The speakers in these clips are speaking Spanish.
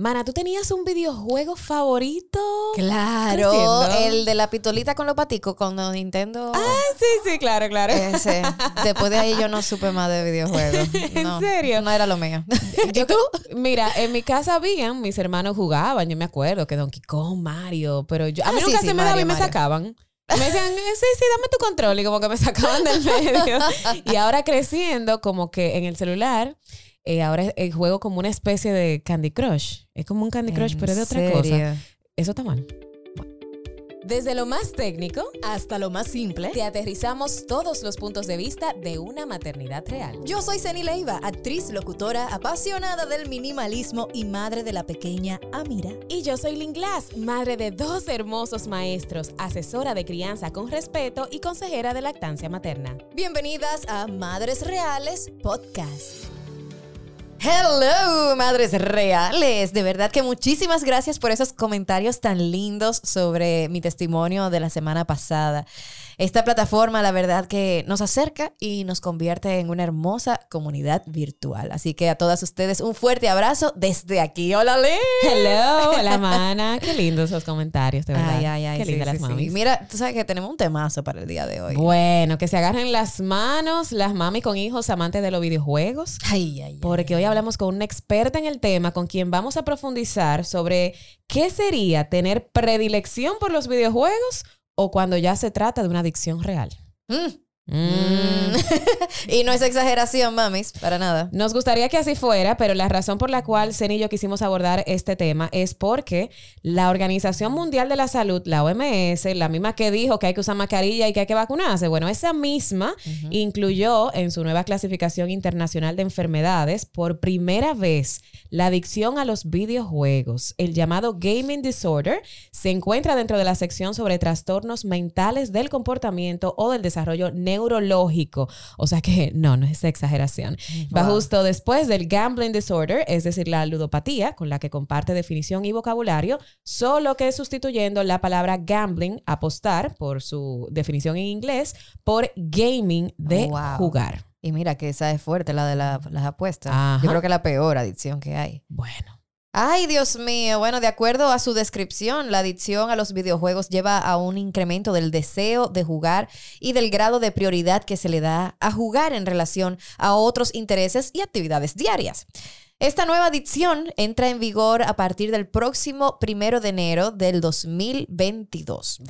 Mana, ¿tú tenías un videojuego favorito? Claro, el de la pistolita con los paticos con Nintendo. Ah, sí, sí, claro, claro. Ese. Después de ahí yo no supe más de videojuegos. ¿En No, serio? No era lo mío. Yo, Mira, en mi casa habían, mis hermanos jugaban, yo me acuerdo que Donkey Kong, Mario, pero yo, a Ah, mí sí, nunca sí, se me daba y me Mario. sacaban. Me decían, sí, sí, dame tu control. Y como que me sacaban del medio. Y ahora creciendo, como que en el celular, eh, ahora eh, juego como una especie de Candy Crush. Es como un Candy Crush, ¿En pero es de otra cosa. Eso está mal. Desde lo más técnico Hasta lo más simple. te aterrizamos todos los puntos de vista de una maternidad real. Yo soy Ceni Leiva, actriz, locutora, apasionada del minimalismo y madre de la pequeña Amira. Y yo soy Lynn Glass, madre de dos hermosos maestros, asesora de crianza con respeto y consejera de lactancia materna. Bienvenidas a Madres Reales Podcast. Hello, madres reales. De verdad que muchísimas gracias por esos comentarios tan lindos sobre mi testimonio de la semana pasada. Esta plataforma, la verdad que nos acerca y nos convierte en una hermosa comunidad virtual. Así que a todas ustedes un fuerte abrazo desde aquí. Hola, Lynn. Hello, hola mana. Qué lindos esos comentarios, de verdad. Ay, ay, ay. Qué sí, lindas sí, las sí. mamis. Mira, tú sabes que tenemos un temazo para el día de hoy. Bueno, que se agarren las manos las mami con hijos amantes de los videojuegos. Ay, ay, ay. Porque hoy hablamos con una experta en el tema con quien vamos a profundizar sobre qué sería tener predilección por los videojuegos o cuando ya se trata de una adicción real. Mm. Mm. Y no es exageración, mamis, para nada. Nos gustaría que así fuera, pero la razón por la cual Zen y yo quisimos abordar este tema es porque la Organización Mundial de la Salud, la OMS, la misma que dijo que hay que usar mascarilla y que hay que vacunarse, bueno, esa misma incluyó en su nueva clasificación internacional de enfermedades por primera vez la adicción a los videojuegos. El llamado gaming disorder se encuentra dentro de la sección sobre trastornos mentales del comportamiento o del desarrollo neurológico. O sea que no, no es exageración. Va Wow. justo después del gambling disorder, es decir, la ludopatía, con la que comparte definición y vocabulario, solo que sustituyendo la palabra gambling, apostar, por su definición en inglés, por gaming de Wow. jugar. Y mira que esa es fuerte, la de la- las apuestas. Ajá. Yo creo que es la peor adicción que hay. Bueno. Ay, Dios mío. Bueno, de acuerdo a su descripción, la adicción a los videojuegos lleva a un incremento del deseo de jugar y del grado de prioridad que se le da a jugar en relación a otros intereses y actividades diarias. Esta nueva adicción entra en vigor a partir del próximo primero de enero del 2022.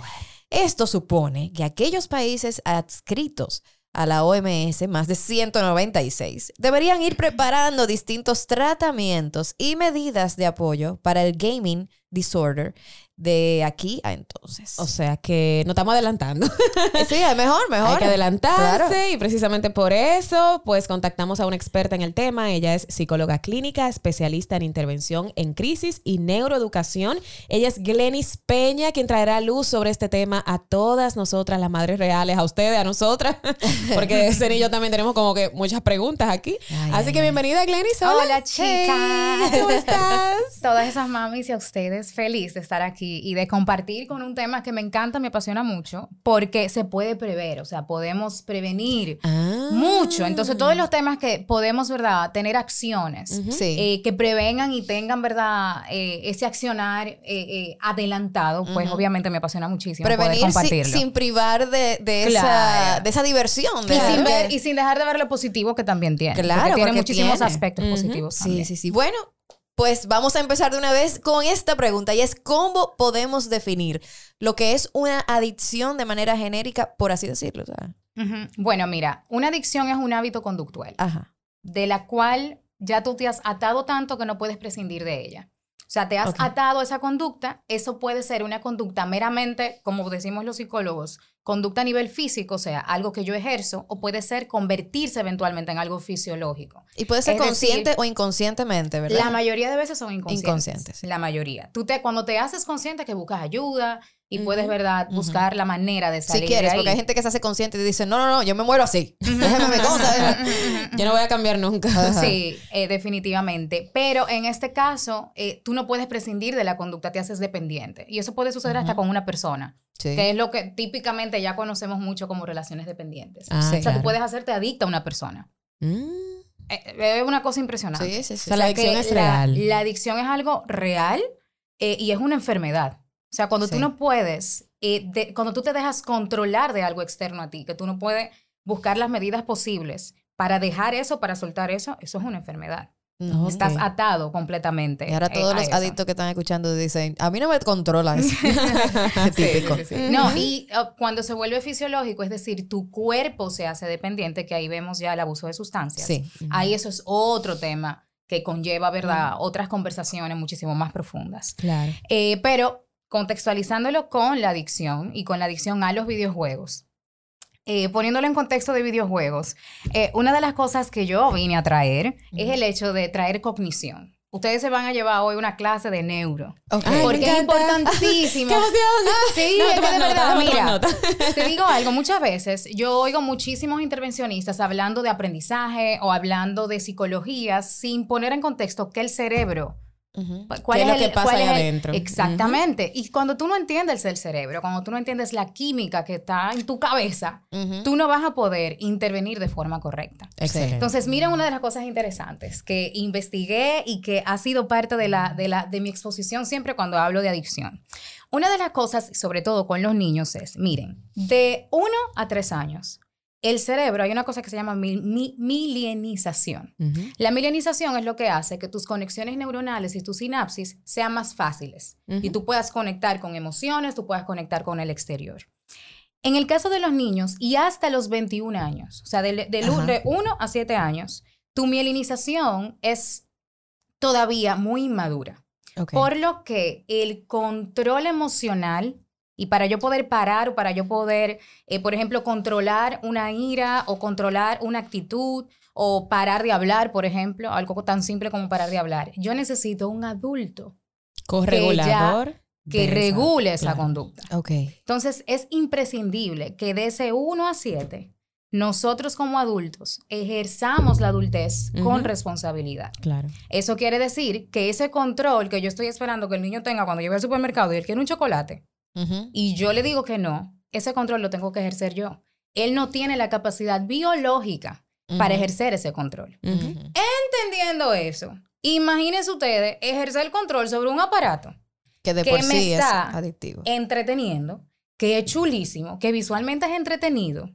Esto supone que aquellos países adscritos a la OMS, más de 196, deberían ir preparando distintos tratamientos y medidas de apoyo para el gaming disorder de aquí a entonces. O sea que nos estamos adelantando. sí, mejor, mejor. Hay que adelantarse Claro. y precisamente por eso, pues contactamos a una experta en el tema. Ella es psicóloga clínica, especialista en intervención en crisis y neuroeducación. Ella es Glenis Peña, quien traerá luz sobre este tema a todas nosotras, las madres reales, a ustedes, a nosotras, porque Zen y yo también tenemos como que muchas preguntas aquí. Ay, Así ay, que ay. bienvenida, Glenis. Hola, Hola, chicas. Hey, ¿Cómo estás? Todas esas mamis y a ustedes, feliz de estar aquí y de compartir con un tema que me encanta, me apasiona mucho, porque se puede prever, o sea, podemos prevenir Ah. mucho. Entonces, todos los temas que podemos, ¿verdad?, tener acciones Sí. eh, que prevengan y tengan, ¿verdad?, eh, ese accionar eh, eh, adelantado, pues obviamente me apasiona muchísimo Prevenir sin, compartirlo. sin privar de, de esa, Claro. de esa diversión. y, de- sin de- ver- y sin dejar de ver lo positivo que también tiene. Claro, porque tiene porque muchísimos tiene. aspectos Ujú. positivos. Sí, también. sí, sí. Bueno, pues vamos a empezar de una vez con esta pregunta y es cómo podemos definir lo que es una adicción de manera genérica, por así decirlo. Bueno, mira, una adicción es un hábito conductual. Ajá. de la cual ya tú te has atado tanto que no puedes prescindir de ella. O sea, te has atado a esa conducta, eso puede ser una conducta meramente, como decimos los psicólogos, conducta a nivel físico, o sea, algo que yo ejerzo, o puede ser convertirse eventualmente en algo fisiológico. Y puede ser Es decir, consciente o inconscientemente, ¿verdad? La mayoría de veces son inconscientes. Inconscientes. La mayoría. Tú te, cuando te haces consciente que buscas ayuda y Ujú, puedes, ¿verdad?, buscar la manera de si salir quieres, de porque ahí. hay gente que se hace consciente y dice, no, no, no, yo me muero así. Déjame mi cosa. déjame". Yo no voy a cambiar nunca. Ajá. Sí, eh, definitivamente. Pero en este caso, eh, tú no puedes prescindir de la conducta, te haces dependiente. Y eso puede suceder hasta con una persona, Sí. que es lo que típicamente ya conocemos mucho como relaciones dependientes. Ah, Sí. o sea, claro. tú puedes hacerte adicta a una persona. Mm. eh, es una cosa impresionante. Sí, sí, sí. O sea, la adicción es la- real. La adicción es algo real eh, y es una enfermedad. O sea, cuando tú no puedes, eh, de- cuando tú te dejas controlar de algo externo a ti, que tú no puedes buscar las medidas posibles para dejar eso, para soltar eso, eso es una enfermedad. Ujú. Estás Ok. atado completamente. Y ahora eh, todos a los adictos que están escuchando dicen, a mí no me controla eso. Típico. sí, sí, sí. No, y uh, cuando se vuelve fisiológico, es decir, tu cuerpo se hace dependiente, que ahí vemos ya el abuso de sustancias. Sí. Ahí eso es otro tema que conlleva, ¿verdad?, otras conversaciones muchísimo más profundas. Claro. Eh, pero contextualizándolo con la adicción y con la adicción a los videojuegos. Eh, poniéndolo en contexto de videojuegos, eh, una de las cosas que yo vine a traer es el hecho de traer cognición. Ustedes se van a llevar hoy una clase de neuro. Ok. Ay, me porque es importantísimo. ¡Qué emoción! Sí, No, es que toma de nota, verdad, mira, nota. te digo algo, muchas veces yo oigo muchísimos intervencionistas hablando de aprendizaje o hablando de psicología sin poner en contexto que el cerebro Ujú. ¿Cuál ¿Qué es lo el- que pasa cuál ahí es el- adentro? Exactamente. Y cuando tú no entiendes el cerebro, cuando tú no entiendes la química que está en tu cabeza, tú no vas a poder intervenir de forma correcta. Excelente. Entonces, miren una de las cosas interesantes que investigué y que ha sido parte de, la, de, la, de mi exposición siempre cuando hablo de adicción. Una de las cosas, sobre todo con los niños, es, miren, de 1 a 3 años, el cerebro, hay una cosa que se llama mil- mi- milenización. La milenización es lo que hace que tus conexiones neuronales y tus sinapsis sean más fáciles y tú puedas conectar con emociones, tú puedas conectar con el exterior. En el caso de los niños y hasta los 21 años, o sea, de, de, de 1 a 7 años, tu mielinización es todavía muy inmadura. Por lo que el control emocional, y para yo poder parar o para yo poder, eh, por ejemplo, controlar una ira o controlar una actitud o parar de hablar, por ejemplo, algo tan simple como parar de hablar, yo necesito un adulto Corregulador. que regule esa conducta. Ok. Entonces, es imprescindible que de ese 1 a 7, nosotros como adultos ejerzamos la adultez con responsabilidad. Claro. Eso quiere decir que ese control que yo estoy esperando que el niño tenga cuando llegue al supermercado y él quiere un chocolate Y yo le digo que no, ese control lo tengo que ejercer yo. Él no tiene la capacidad biológica para ejercer ese control. Entendiendo eso, imagínense ustedes ejercer el control sobre un aparato Que de que por me sí es está adictivo. entreteniendo, que es chulísimo, que visualmente es entretenido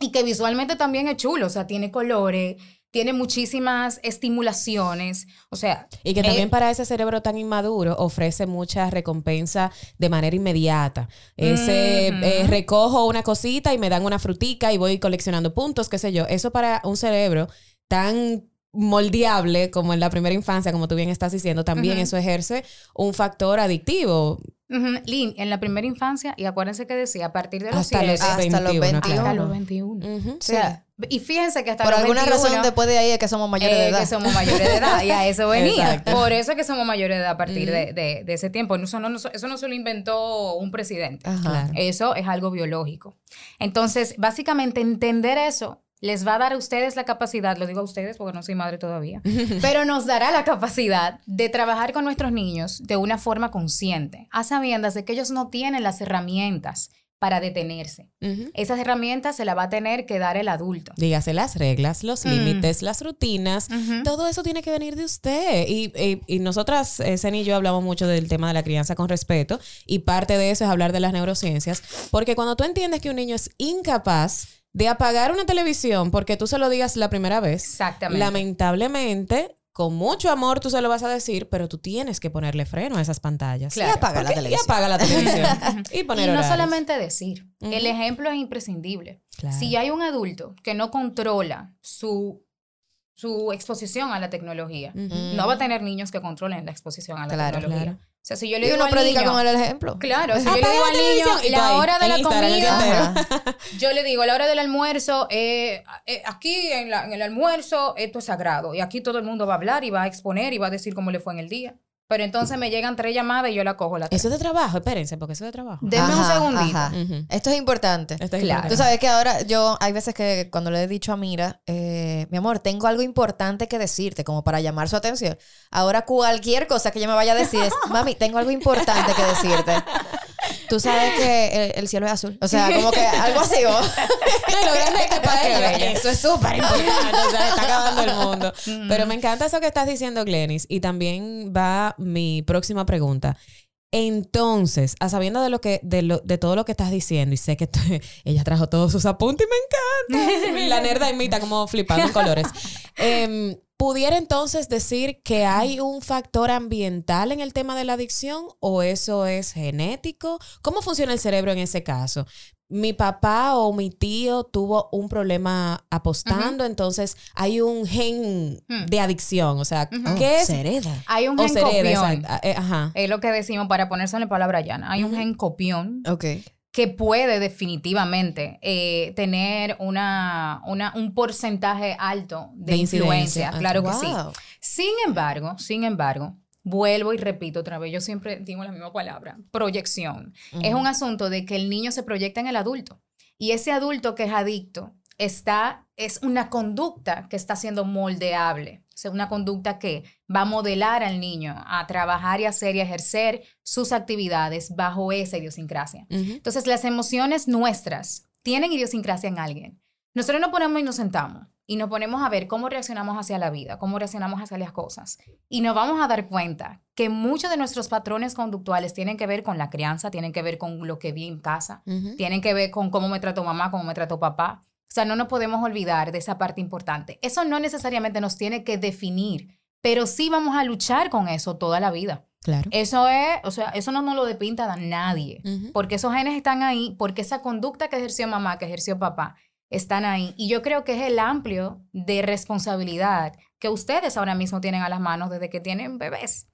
y que visualmente también es chulo, o sea, tiene colores, tiene muchísimas estimulaciones, o sea, Y que eh, también para ese cerebro tan inmaduro ofrece mucha recompensa de manera inmediata. Ese eh, recojo una cosita y me dan una frutica y voy coleccionando puntos, qué sé yo. Eso para un cerebro tan moldeable como en la primera infancia, como tú bien estás diciendo, también eso ejerce un factor adictivo. Ujú, Lin, en la primera infancia, y acuérdense que decía, a partir de los Hasta 7, los Hasta los 21. 21. hasta los 21. Ujú. O sea, y fíjense que hasta Por los alguna 21, razón después de ahí es que somos mayores de eh, edad. que somos mayores de edad, y a eso venía. Exacto. Por eso es que somos mayores de edad a partir de, de- de ese tiempo. Eso no, eso no se lo inventó un presidente. Ajá. Eso es algo biológico. Entonces, básicamente entender eso les va a dar a ustedes la capacidad, lo digo a ustedes porque no soy madre todavía, pero nos dará la capacidad de trabajar con nuestros niños de una forma consciente, a sabiendas de que ellos no tienen las herramientas para detenerse. Esas herramientas se las va a tener que dar el adulto. Dígase las reglas, los Mm. límites, las rutinas. Todo eso tiene que venir de usted. Y, y, y nosotras, eh, Zen y yo, hablamos mucho del tema de la crianza con respeto. Y parte de eso es hablar de las neurociencias. Porque cuando tú entiendes que un niño es incapaz de apagar una televisión porque tú se lo digas la primera vez, Exactamente. lamentablemente, con mucho amor tú se lo vas a decir, pero tú tienes que ponerle freno a esas pantallas. Claro. Y apaga la televisión. Y apaga la televisión. y poner y no horarios. solamente decir, el ejemplo es imprescindible. Claro. Si hay un adulto que no controla su, su exposición a la tecnología, no va a tener niños que controlen la exposición a la Claro, tecnología. O sea, si yo le Y digo uno al predica niño, con el ejemplo. Claro, si yo le digo la al niño, y la ahí, hora de la Instagram comida, yo le digo, la hora del almuerzo, eh, eh, aquí en, la- en el almuerzo esto es sagrado y aquí todo el mundo va a hablar y va a exponer y va a decir cómo le fue en el día. Pero entonces me llegan tres llamadas y yo la cojo la Eso es de trabajo, espérense, porque eso es de trabajo. Denme un segundito. ajá. Esto es importante. Esto es Claro. importante. Tú sabes que ahora yo, hay veces que cuando le he dicho a Mira, eh, mi amor, tengo algo importante que decirte, como para llamar su atención. Ahora cualquier cosa que ella me vaya a decir es, mami, tengo algo importante que decirte. Tú sabes que el, el cielo es azul. O sea, como que algo así. ¿o? No, lo grande es que para ellos eso es súper importante. O sea, está acabando el mundo. Pero me encanta eso que estás diciendo, Glenis. Y también va mi próxima pregunta. Entonces, a sabiendo de lo que, de lo, de todo lo que estás diciendo, y sé que ella trajo todos sus apuntes y me encanta. La nerda imita como flipando en colores. Em, ¿Pudiera entonces decir que hay un factor ambiental en el tema de la adicción o eso es genético? ¿Cómo funciona el cerebro en ese caso? Mi papá o mi tío tuvo un problema apostando, entonces hay un gen Hmm. de adicción. O sea, ¿qué es? se hereda. Hay un O gen se hereda, copión. exacto. Eh, Ajá. Es lo que decimos para ponerse en palabra llana. Hay un gen copión Ok. Que puede definitivamente eh, tener una, una- un porcentaje alto de, influencia. Ah, Claro que sí. Sin embargo, sin embargo, vuelvo y repito otra vez, yo siempre digo la misma palabra, proyección. Es un asunto de que el niño se proyecta en el adulto y ese adulto que es adicto está, es una conducta que está siendo moldeable. Una conducta que va a modelar al niño a trabajar y hacer y ejercer sus actividades bajo esa idiosincrasia. Ujú. Entonces, las emociones nuestras tienen idiosincrasia en alguien. Nosotros nos ponemos y nos sentamos y nos ponemos a ver cómo reaccionamos hacia la vida, cómo reaccionamos hacia las cosas. Y nos vamos a dar cuenta que muchos de nuestros patrones conductuales tienen que ver con la crianza, tienen que ver con lo que vi en casa, tienen que ver con cómo me trató mamá, cómo me trató papá. O sea, no nos podemos olvidar de esa parte importante. Eso no necesariamente nos tiene que definir, pero sí vamos a luchar con eso toda la vida. Claro. Eso es, o sea, eso no nos lo depinta a nadie. Porque esos genes están ahí, porque esa conducta que ejerció mamá, que ejerció papá, están ahí. Y yo creo que es el amplio de responsabilidad que ustedes ahora mismo tienen a las manos desde que tienen bebés.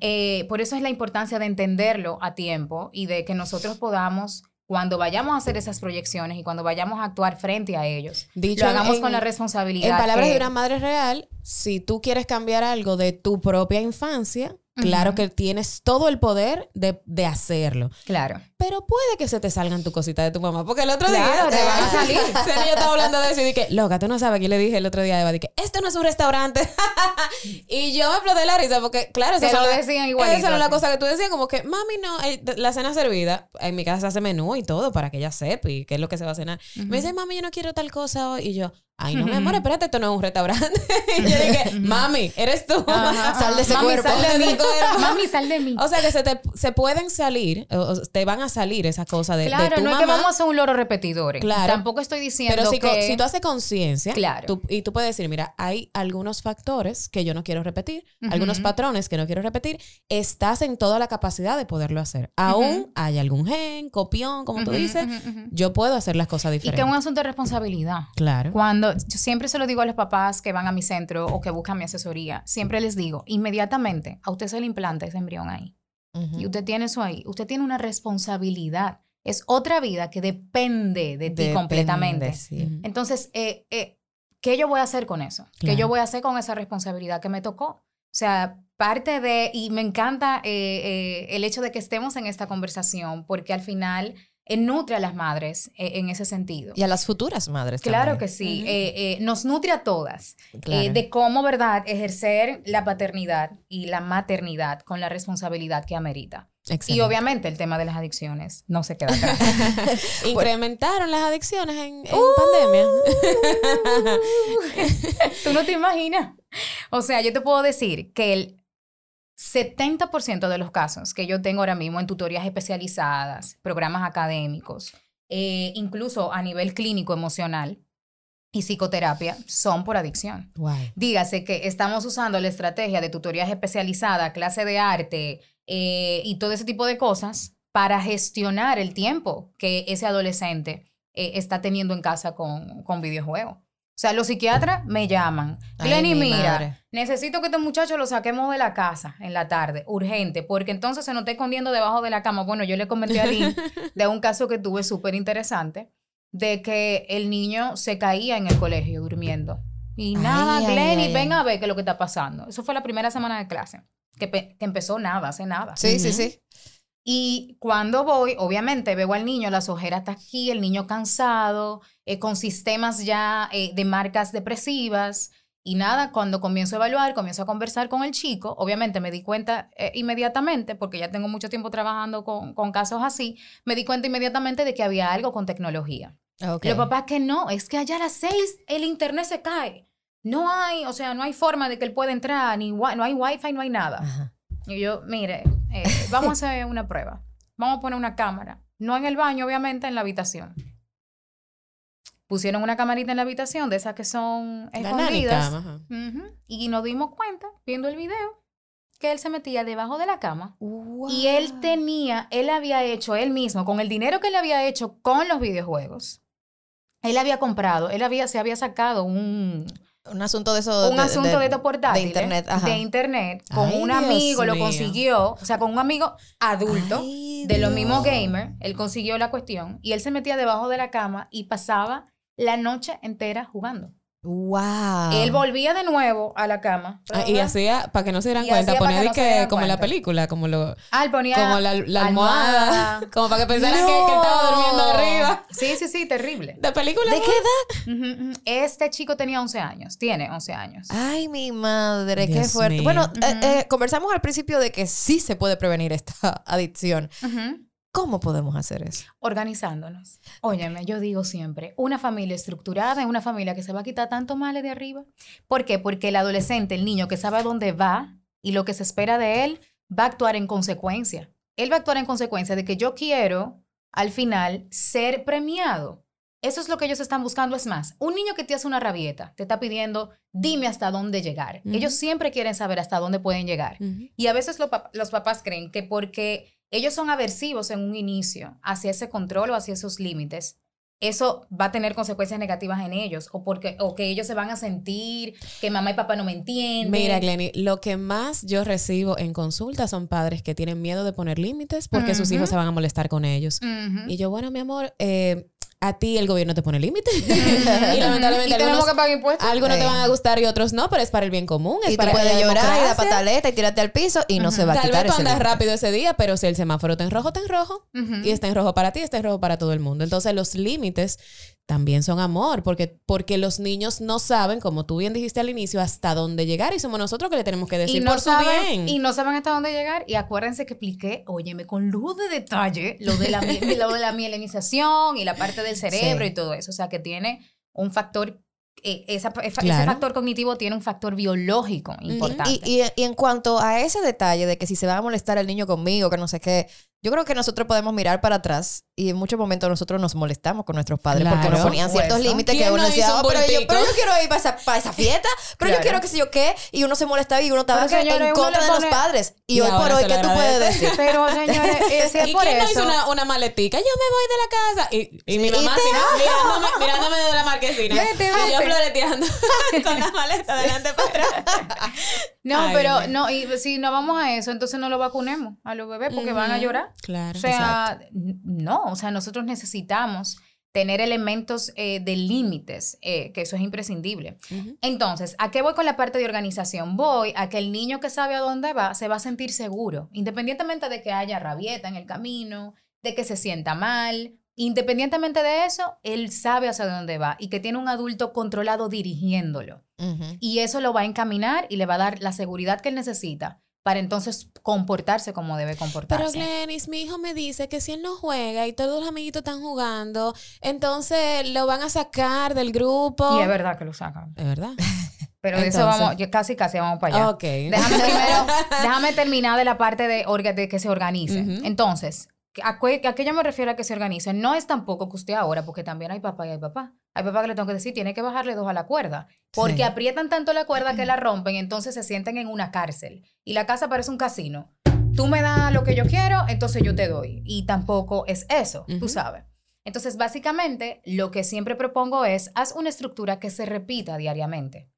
Eh, por eso es la importancia de entenderlo a tiempo y de que nosotros podamos, cuando vayamos a hacer esas proyecciones y cuando vayamos a actuar frente a ellos, Dicho lo hagamos en- con la responsabilidad. En palabras que- de una madre real, si tú quieres cambiar algo de tu propia infancia, claro que tienes todo el poder de, de hacerlo. Claro. Pero puede que se te salgan tu cosita de tu mamá. Porque el otro Claro, día. te van a salir. Yo estaba hablando de eso y dije, loca, tú no sabes. Aquí le dije el otro día a Eva, dije, esto no es un restaurante. y yo me exploté la risa porque, claro, son lo decían igualito, Esa era la cosa que tú decías, como que, mami, no, eh, la cena servida. En mi casa se hace menú y todo para que ella sepa y qué es lo que se va a cenar. Me dice, mami, yo no quiero tal cosa hoy. Y yo, ay, no, mi amor, espérate, esto no es un restaurante. y yo dije, mami, eres tú. Ajá, Sal de ese Mami, cuerpo. Sal de de mí. Mami, sal de mí. O sea que se, te, se pueden salir, o- te van a salir esas cosas de, de Claro, tu no es mamá. que vamos a ser un loro repetidor. Claro. Tampoco estoy diciendo Pero si, que... si tú haces conciencia, Claro. tú- y tú puedes decir, mira, hay algunos factores que yo no quiero repetir, algunos patrones que no quiero repetir, estás en toda la capacidad de poderlo hacer. Aún hay algún gen, copión, como tú dices, yo puedo hacer las cosas Y que diferentes. es un asunto de responsabilidad. Claro. Cuando yo siempre se lo digo a los papás que van a mi centro o que buscan mi asesoría, siempre les digo, inmediatamente a usted se le implanta ese embrión ahí. Ujú. Y usted tiene eso ahí. Usted tiene una responsabilidad. Es otra vida que depende de ti Depende, completamente. sí. Entonces, eh, eh, ¿qué yo voy a hacer con eso? ¿Qué Claro. yo voy a hacer con esa responsabilidad que me tocó? O sea, parte de, y me encanta eh, eh, el hecho de que estemos en esta conversación, porque al final eh, nutre a las madres eh, en ese sentido. Y a las futuras madres Claro también. que sí, eh, eh, nos nutre a todas eh, Claro. de cómo, ¿verdad?, ejercer la paternidad y la maternidad con la responsabilidad que amerita. Y Excelente. obviamente el tema de las adicciones no se queda atrás. Incrementaron las adicciones en, en Uh. pandemia. Tú no te imaginas. O sea, yo te puedo decir que el 70% de los casos que yo tengo ahora mismo en tutorías especializadas, programas académicos, eh, incluso a nivel clínico emocional y psicoterapia, son por adicción. Guay. Dígase que estamos usando la estrategia de tutorías especializadas, clase de arte eh, y todo ese tipo de cosas para gestionar el tiempo que ese adolescente eh, está teniendo en casa con, con videojuegos. O sea, los psiquiatras me llaman. Glenny, mi mira, madre. necesito que este muchacho lo saquemos de la casa en la tarde, urgente, porque entonces se nos está escondiendo debajo de la cama. Bueno, yo le comenté a Lynn de un caso que tuve súper interesante, de que el niño se caía en el colegio durmiendo. Y nada, ay, Glenny, ay, ven a ver qué es lo que está pasando. Eso fue la primera semana de clase, que, pe- que empezó nada, hace nada. Sí, sí, sí. Y cuando voy, obviamente veo al niño, las ojeras está aquí, el niño cansado, eh, con sistemas ya eh, de marcas depresivas. Y nada, cuando comienzo a evaluar, comienzo a conversar con el chico, obviamente me di cuenta eh, inmediatamente, porque ya tengo mucho tiempo trabajando con, con casos así, me di cuenta inmediatamente de que había algo con tecnología. Ok. Los papás que no, es que allá a las seis el internet se cae. No hay, o sea, no hay forma de que él pueda entrar, ni no hay wifi, no hay nada. Ajá. Y yo, mire, eh, vamos a hacer una prueba. Vamos a poner una cámara. No en el baño, obviamente, en la habitación. Pusieron una camarita en la habitación, de esas que son La escondidas. Y nos dimos cuenta, viendo el video, que él se metía debajo de la cama. Y él tenía, él había hecho él mismo, con el dinero que él había hecho con los videojuegos, él había comprado, él había, se había sacado un, Un asunto de eso. un asunto de, estos portátiles. De internet. Ajá. De internet. Con Ay, un Dios amigo lo mío. consiguió. O sea, con un amigo adulto. Ay, de los Dios. mismos gamers. Él consiguió la cuestión. Y él se metía debajo de la cama y pasaba la noche entera jugando. Wow. Él volvía de nuevo a la cama. Ah, y hacía, para que no se dieran cuenta, ponía que no que, como en la cuenta. película, como lo, Ah, él ponía como la, la almohada, como para que pensaran que, que estaba durmiendo arriba. Sí, sí, sí, terrible. ¿De película? ¿De qué edad? Este chico tenía 11 años. Tiene 11 años. Ay, mi madre, qué fuerte. mío. Bueno, eh, eh, conversamos al principio de que sí se puede prevenir esta adicción. Ujú. ¿Cómo podemos hacer eso? organizándonos. Óyeme, yo digo siempre, una familia estructurada es una familia que se va a quitar tanto males de arriba. ¿Por qué? Porque el adolescente, el niño que sabe a dónde va y lo que se espera de él, va a actuar en consecuencia. Él va a actuar en consecuencia de que yo quiero, al final, ser premiado. Eso es lo que ellos están buscando. Es más, un niño que te hace una rabieta, te está pidiendo, dime hasta dónde llegar. Ellos siempre quieren saber hasta dónde pueden llegar. Y a veces lo los papás creen que porque ellos son aversivos en un inicio hacia ese control o hacia esos límites, eso va a tener consecuencias negativas en ellos o porque o que ellos se van a sentir que mamá y papá no me entienden. Mira, Glenny, lo que más yo recibo en consulta son padres que tienen miedo de poner límites porque sus hijos se van a molestar con ellos. Y yo, bueno, mi amor, eh, a ti el gobierno te pone límites. y y lamentablemente tenemos algunos, que pagar impuestos. algunos te van a gustar y otros no, pero es para el bien común. Es Y tú para puedes la llorar y dar democracia. pataleta y tirarte al piso y no se va a Tal quitar vez tú andas límite. rápido ese día, pero si el semáforo está en rojo, está en rojo. Y está en rojo para ti, está en rojo para todo el mundo. Entonces los límites también son amor, porque, porque los niños no saben, como tú bien dijiste al inicio, hasta dónde llegar y somos nosotros que le tenemos que decir y no por su saben, bien. y no saben hasta dónde llegar. Y acuérdense que expliqué, óyeme, con luz de detalle, lo de la, lo de la mielinización y la parte del cerebro Sí. y todo eso. O sea, que tiene un factor, eh, esa- ese Claro. factor cognitivo tiene un factor biológico importante. Y, y- y en cuanto a ese detalle de que si se va a molestar el niño conmigo, que no sé qué, yo creo que nosotros podemos mirar para atrás y en muchos momentos nosotros nos molestamos con nuestros padres porque nos ponían ciertos Eso. límites que ¿Quién uno no decía, "Oh, pero, yo, bultito?" pero yo quiero ir para esa, para esa fiesta, pero yo quiero que sé yo qué, y uno se molestaba y uno estaba Pero, que señores, en uno contra de los padres. Y, Y hoy por hoy, ¿qué tú puedes decir? Pero, señores, eh, si es ¿Y por quién no hizo una, una maletica? Yo me voy de la casa. Y, y mi mamá y mirándome, mirándome desde la marquesina. Vete, Y yo floreteando con la maleta delante para atrás. No, Ay, pero no, y si no vamos a eso, entonces no lo vacunemos a los bebés porque van a llorar. Claro. O sea, no, o sea, nosotros necesitamos tener elementos eh, de límites, eh, que eso es imprescindible. Entonces, ¿a qué voy con la parte de organización? Voy a que el niño que sabe a dónde va se va a sentir seguro, independientemente de que haya rabieta en el camino, de que se sienta mal. Independientemente de eso, él sabe hacia dónde va y que tiene un adulto controlado dirigiéndolo. Y eso lo va a encaminar y le va a dar la seguridad que él necesita para entonces comportarse como debe Pero comportarse. Glenis, mi hijo me dice que si él no juega y todos los amiguitos están jugando, entonces lo van a sacar del grupo. y es verdad que lo sacan. ¿Es verdad? Pero de eso vamos, yo casi casi vamos para allá. Ok. Déjame primero, déjame terminar de la parte de, orga- de que se organice. Entonces, ¿a qué, ¿a qué yo me refiero a que se organice? No es tampoco que usted ahora, porque también hay papá y hay papá. Hay papá que le tengo que decir, tiene que bajarle dos a la cuerda. Porque Sí. aprietan tanto la cuerda que la rompen, entonces se sienten en una cárcel. Y la casa parece un casino. Tú me das lo que yo quiero, entonces yo te doy. Y tampoco es eso, tú sabes. Entonces, básicamente, lo que siempre propongo es, haz una estructura que se repita diariamente.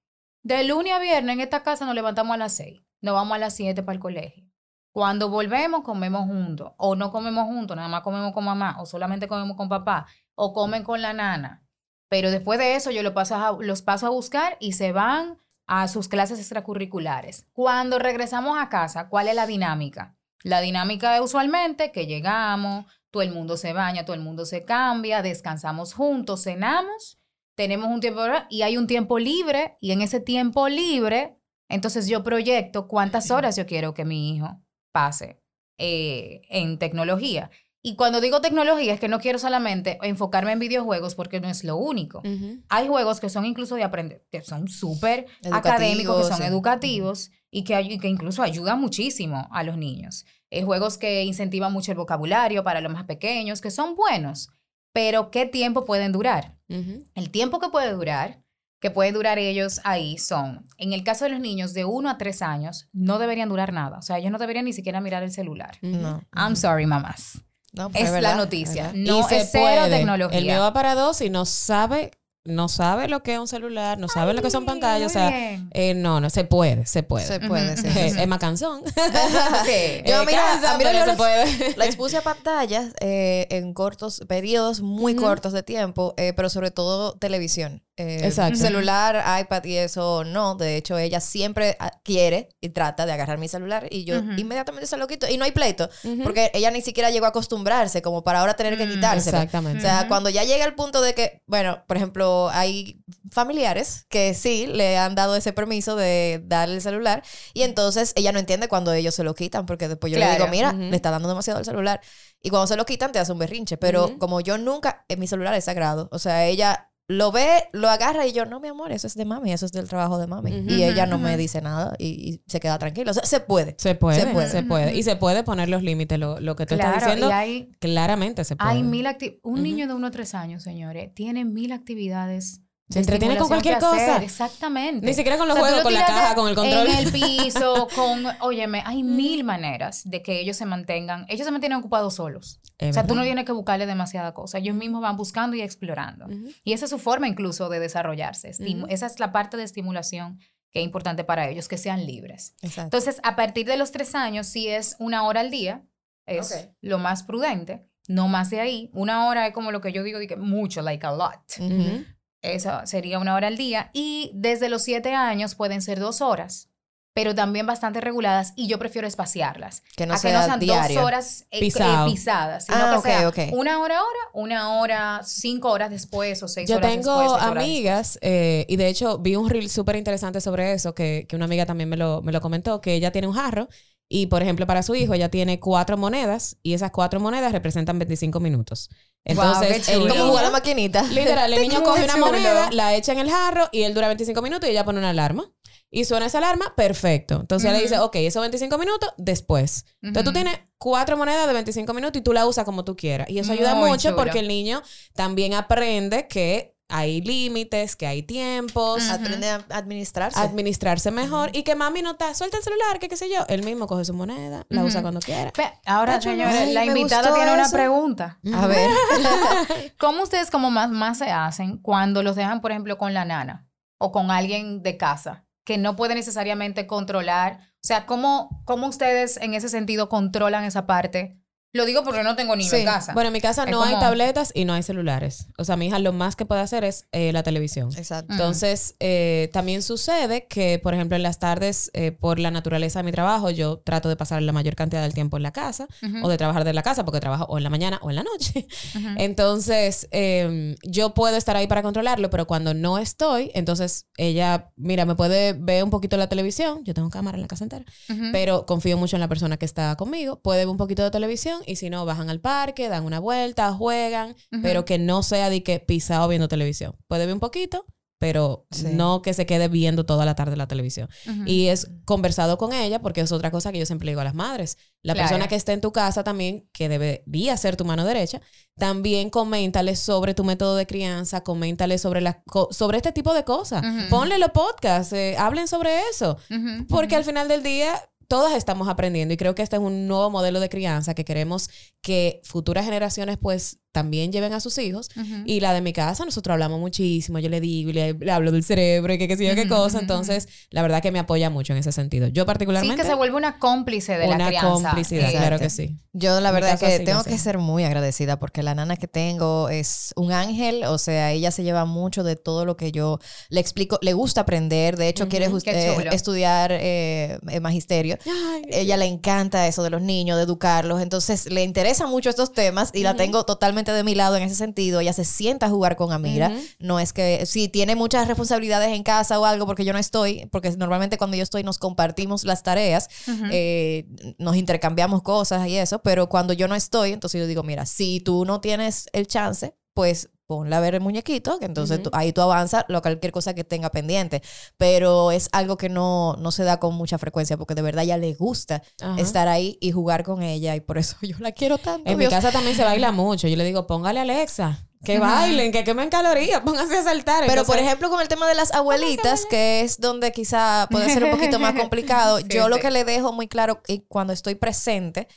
De lunes a viernes en esta casa nos levantamos a las 6, nos vamos a las 7 para el colegio. Cuando volvemos, comemos juntos. O no comemos juntos, nada más comemos con mamá. O solamente comemos con papá. O comen con la nana. Pero después de eso, yo los paso a, los paso a buscar y se van a sus clases extracurriculares. Cuando regresamos a casa, ¿cuál es la dinámica? La dinámica es usualmente que llegamos, todo el mundo se baña, todo el mundo se cambia, descansamos juntos, cenamos tenemos un tiempo y hay un tiempo libre y en ese tiempo libre, entonces yo proyecto cuántas horas yo quiero que mi hijo pase eh, en tecnología. Y cuando digo tecnología es que no quiero solamente enfocarme en videojuegos porque no es lo único. Hay juegos que son incluso de aprender, que son súper académicos, que son sí. educativos y que, incluso ayudan muchísimo a los niños. Eh, juegos que incentivan mucho el vocabulario para los más pequeños, que son buenos. Pero ¿qué tiempo pueden durar? El tiempo que puede durar, que pueden durar ellos ahí son, en el caso de los niños de 1 a 3 años, no deberían durar nada. O sea, ellos no deberían ni siquiera mirar el celular. No. I'm sorry, mamás. No, pues Es verdad, la noticia. verdad. No y se es cero puede. tecnología. El mío va para dos y no sabe, no sabe lo que es un celular, no sabe lo que son pantallas. O sea, eh, no, no, se puede, se puede. Se puede, sí. Eh, es más canción. Sí. Yo, Eh, mira, a mí se puede. La expuse a pantallas eh, en cortos periodos, muy cortos de tiempo, eh, pero sobre todo televisión. Eh, Exacto. Celular, iPad y eso no. De hecho, ella siempre ah, quiere y trata de agarrar mi celular y yo inmediatamente se lo quito. Y no hay pleito, porque ella ni siquiera llegó a acostumbrarse como para ahora tener que Mm, quitárselo. Exactamente. O sea, cuando ya llega el punto de que, bueno, por ejemplo, hay familiares que sí le han dado ese permiso de darle el celular y entonces ella no entiende cuando ellos se lo quitan porque después yo le digo, mira, le está dando demasiado el celular y cuando se lo quitan te hace un berrinche, pero como yo nunca, en mi celular es sagrado, o sea, ella lo ve, lo agarra y yo, no, mi amor, eso es de mami, eso es del trabajo de mami. Y ella no me dice nada y, y se queda tranquila. O sea, se puede. Se puede, Se se puede. puede. Y se puede poner los límites, lo, lo que tú Claro, estás diciendo, y hay, claramente se puede. hay mil actividades. Un niño de 1 a 3 años, señores, tiene mil actividades. Se entretiene con cualquier cosa. Exactamente. Ni siquiera con los O sea, juegos, lo con la caja, con el control. En el piso, con... Óyeme, hay mil maneras de que ellos se mantengan... Ellos se mantienen ocupados solos. Es o sea, tú no verdad. tienes que buscarle demasiada cosa. Ellos mismos van buscando y explorando. Ujú. Y esa es su forma incluso de desarrollarse. Estimu- Ujú. Esa es la parte de estimulación que es importante para ellos, que sean libres. Exacto. Entonces, a partir de los tres años, si es una hora al día, es Ok. lo más prudente. No más de ahí. Una hora es como lo que yo digo, de que mucho, like a lot. Ujú. Eso sería una hora al día. Y desde los siete años pueden ser dos horas, pero también bastante reguladas. Y yo prefiero espaciarlas. que no a que sea no sean diario. dos horas eh, eh, pisadas, sino Ah, que ok, sea una hora ahora, una hora, cinco horas después o seis Yo horas tengo después. ocho horas amigas, eh, y de hecho vi un reel súper interesante sobre eso, que, que una amiga también me lo, me lo comentó, que ella tiene un jarro y, por ejemplo, para su hijo ella tiene cuatro monedas y esas cuatro monedas representan 25 minutos. Entonces, el chulo. Como jugar a la niño, maquinita. literal, el niño coge una moneda, la echa en el jarro y él dura 25 minutos y ella pone una alarma. Y suena esa alarma, perfecto. Entonces ella le dice, ok, esos 25 minutos después. Entonces tú tienes cuatro monedas de 25 minutos y tú la usas como tú quieras. Y eso ayuda Muy mucho chulo. porque el niño también aprende que hay límites, que hay tiempos. Aprende a administrarse. administrarse mejor y que mami no está, suelta el celular, que qué sé yo. Él mismo coge su moneda, la usa cuando quiera. Pe- Ahora, señores, la invitada tiene una pregunta. a ver. ¿Cómo ustedes como más, más se hacen cuando los dejan, por ejemplo, con la nana o con alguien de casa que no puede necesariamente controlar? O sea, ¿cómo, cómo ustedes en ese sentido controlan esa parte? Lo digo porque no tengo niño Sí. en casa. Bueno, en mi casa Es no hay tabletas y no hay celulares. O sea, mi hija lo más que puede hacer es eh, la televisión. Exacto. Entonces, eh, también sucede que, por ejemplo, en las tardes, eh, por la naturaleza de mi trabajo, yo trato de pasar la mayor cantidad del tiempo en la casa o de trabajar de la casa porque trabajo o en la mañana o en la noche. ujú. Entonces, eh, yo puedo estar ahí para controlarlo, pero cuando no estoy, entonces ella, mira, me puede ver un poquito la televisión. Yo tengo cámara en la casa entera, pero confío mucho en la persona que está conmigo. Puede ver un poquito de televisión y si no, bajan al parque, dan una vuelta, juegan, Ujú. pero que no sea de que pisado viendo televisión. Puede ver un poquito, pero Sí. no que se quede viendo toda la tarde la televisión. Ujú. Y es conversado con ella, porque es otra cosa que yo siempre digo a las madres. La Claro. persona que esté en tu casa también, que debería ser tu mano derecha, también coméntale sobre tu método de crianza, coméntale sobre, co- sobre este tipo de cosas. Ujú. Ponle los podcasts, eh, hablen sobre eso. Ujú, Porque ujú. al final del día todas estamos aprendiendo y creo que este es un nuevo modelo de crianza que queremos que futuras generaciones pues también lleven a sus hijos. Y la de mi casa, nosotros hablamos muchísimo, yo le digo y le, le hablo del cerebro y que qué sé yo qué cosa. Entonces, la verdad que me apoya mucho en ese sentido. Yo Sí, particularmente... que se vuelve una cómplice de la una crianza. complicidad, Eh, claro que sí. Yo la verdad caso que tengo que ser muy agradecida porque la nana que tengo es un ángel, o sea, ella se lleva mucho de todo lo que yo le explico, le gusta aprender, de hecho quiere Ujú, just- qué eh, estudiar eh, ella le encanta eso de los niños, de educarlos, entonces le interesan mucho estos temas y la tengo totalmente totalmente de mi lado en ese sentido. Ella se sienta a jugar con Amira. No es que si tiene muchas responsabilidades en casa o algo porque yo no estoy, porque normalmente cuando yo estoy nos compartimos las tareas, eh, nos intercambiamos cosas y eso, pero cuando yo no estoy, entonces yo digo, mira, si tú no tienes el chance, pues ponle a ver el muñequito, que entonces tú- ahí tú avanzas lo cualquier cosa que tenga pendiente. Pero es algo que no, no se da con mucha frecuencia porque de verdad ya le gusta estar ahí y jugar con ella y por eso yo la quiero tanto. En mi casa también se baila mucho. Yo le digo, póngale a Alexa, que bailen, que quemen calorías, pónganse a saltar. Pero por ejemplo, con el tema de las abuelitas, que es donde quizá puede ser un poquito más complicado, yo lo que le dejo muy claro y cuando estoy presente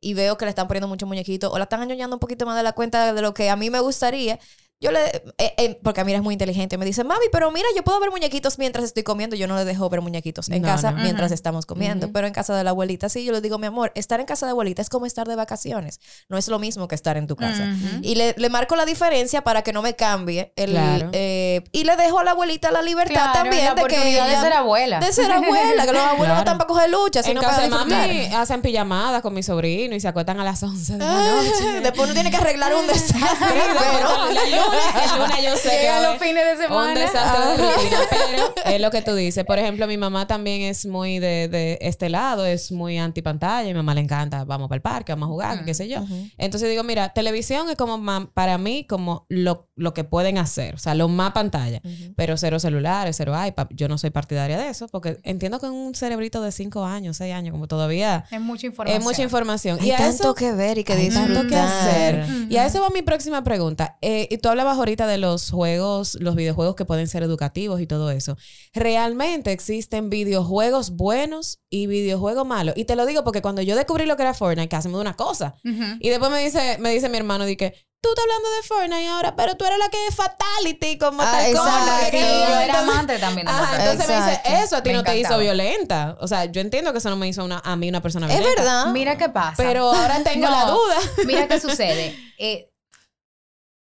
y veo que le están poniendo muchos muñequitos o la están añoñando un poquito más de la cuenta de lo que a mí me gustaría, yo le, eh, eh, porque a mí es muy inteligente, me dice, mami, pero mira, yo puedo ver muñequitos mientras estoy comiendo. Yo no le dejo ver muñequitos en No, casa no. mientras estamos comiendo, pero en casa de la abuelita sí, yo le digo, mi amor, estar en casa de abuelita es como estar de vacaciones, no es lo mismo que estar en tu casa. Y le, le marco la diferencia para que no me cambie. El, Claro. eh, y le dejo a la abuelita la libertad Claro, también la de que oportunidad de ella- ser abuela. De ser abuela, que los abuelos Claro. no están para coger lucha, en casa para de mami hacen pijamadas con mi sobrino y se acuestan a las 11 de la Ah, noche. Después uno tiene que arreglar un desastre. Pero- lunes, el lunes yo sé Llegan los fines de semana. Un desastre de rutina, pero es lo que tú dices. Por ejemplo, mi mamá también es muy de, de este lado, es muy anti pantalla. Y mi mamá le encanta, vamos para el parque, vamos a jugar, qué sé yo. Entonces digo, mira, televisión es como para mí como lo, lo que pueden hacer, o sea, lo más pantalla, pero cero celulares, cero iPad. Yo no soy partidaria de eso, porque entiendo que un cerebrito de 5 años, 6 años, como todavía Es mucha información. es mucha información. Hay y tanto eso, que ver y que disfrutar. tanto que hacer. Y a eso va mi próxima pregunta. Eh, y tú hablabas ahorita de los juegos, los videojuegos que pueden ser educativos y todo eso. ¿Realmente existen videojuegos buenos y videojuegos malos? Y te lo digo porque cuando yo descubrí lo que era Fortnite, me dio una cosa. Ujú. Y después me dice, me dice mi hermano, di que tú estás hablando de Fortnite ahora, pero tú eres la que es fatality, como Ah, tal cosa. exacto. que Sí, yo- yo era entonces- amante también de Ajá, entonces me dice, Exacto. eso a ti Me no te hizo encantaba. violenta. O sea, yo entiendo que eso no me hizo una, a mí una persona Es violenta. verdad. Mira qué pasa. Pero ahora tengo No, la duda. Mira qué sucede. Eh,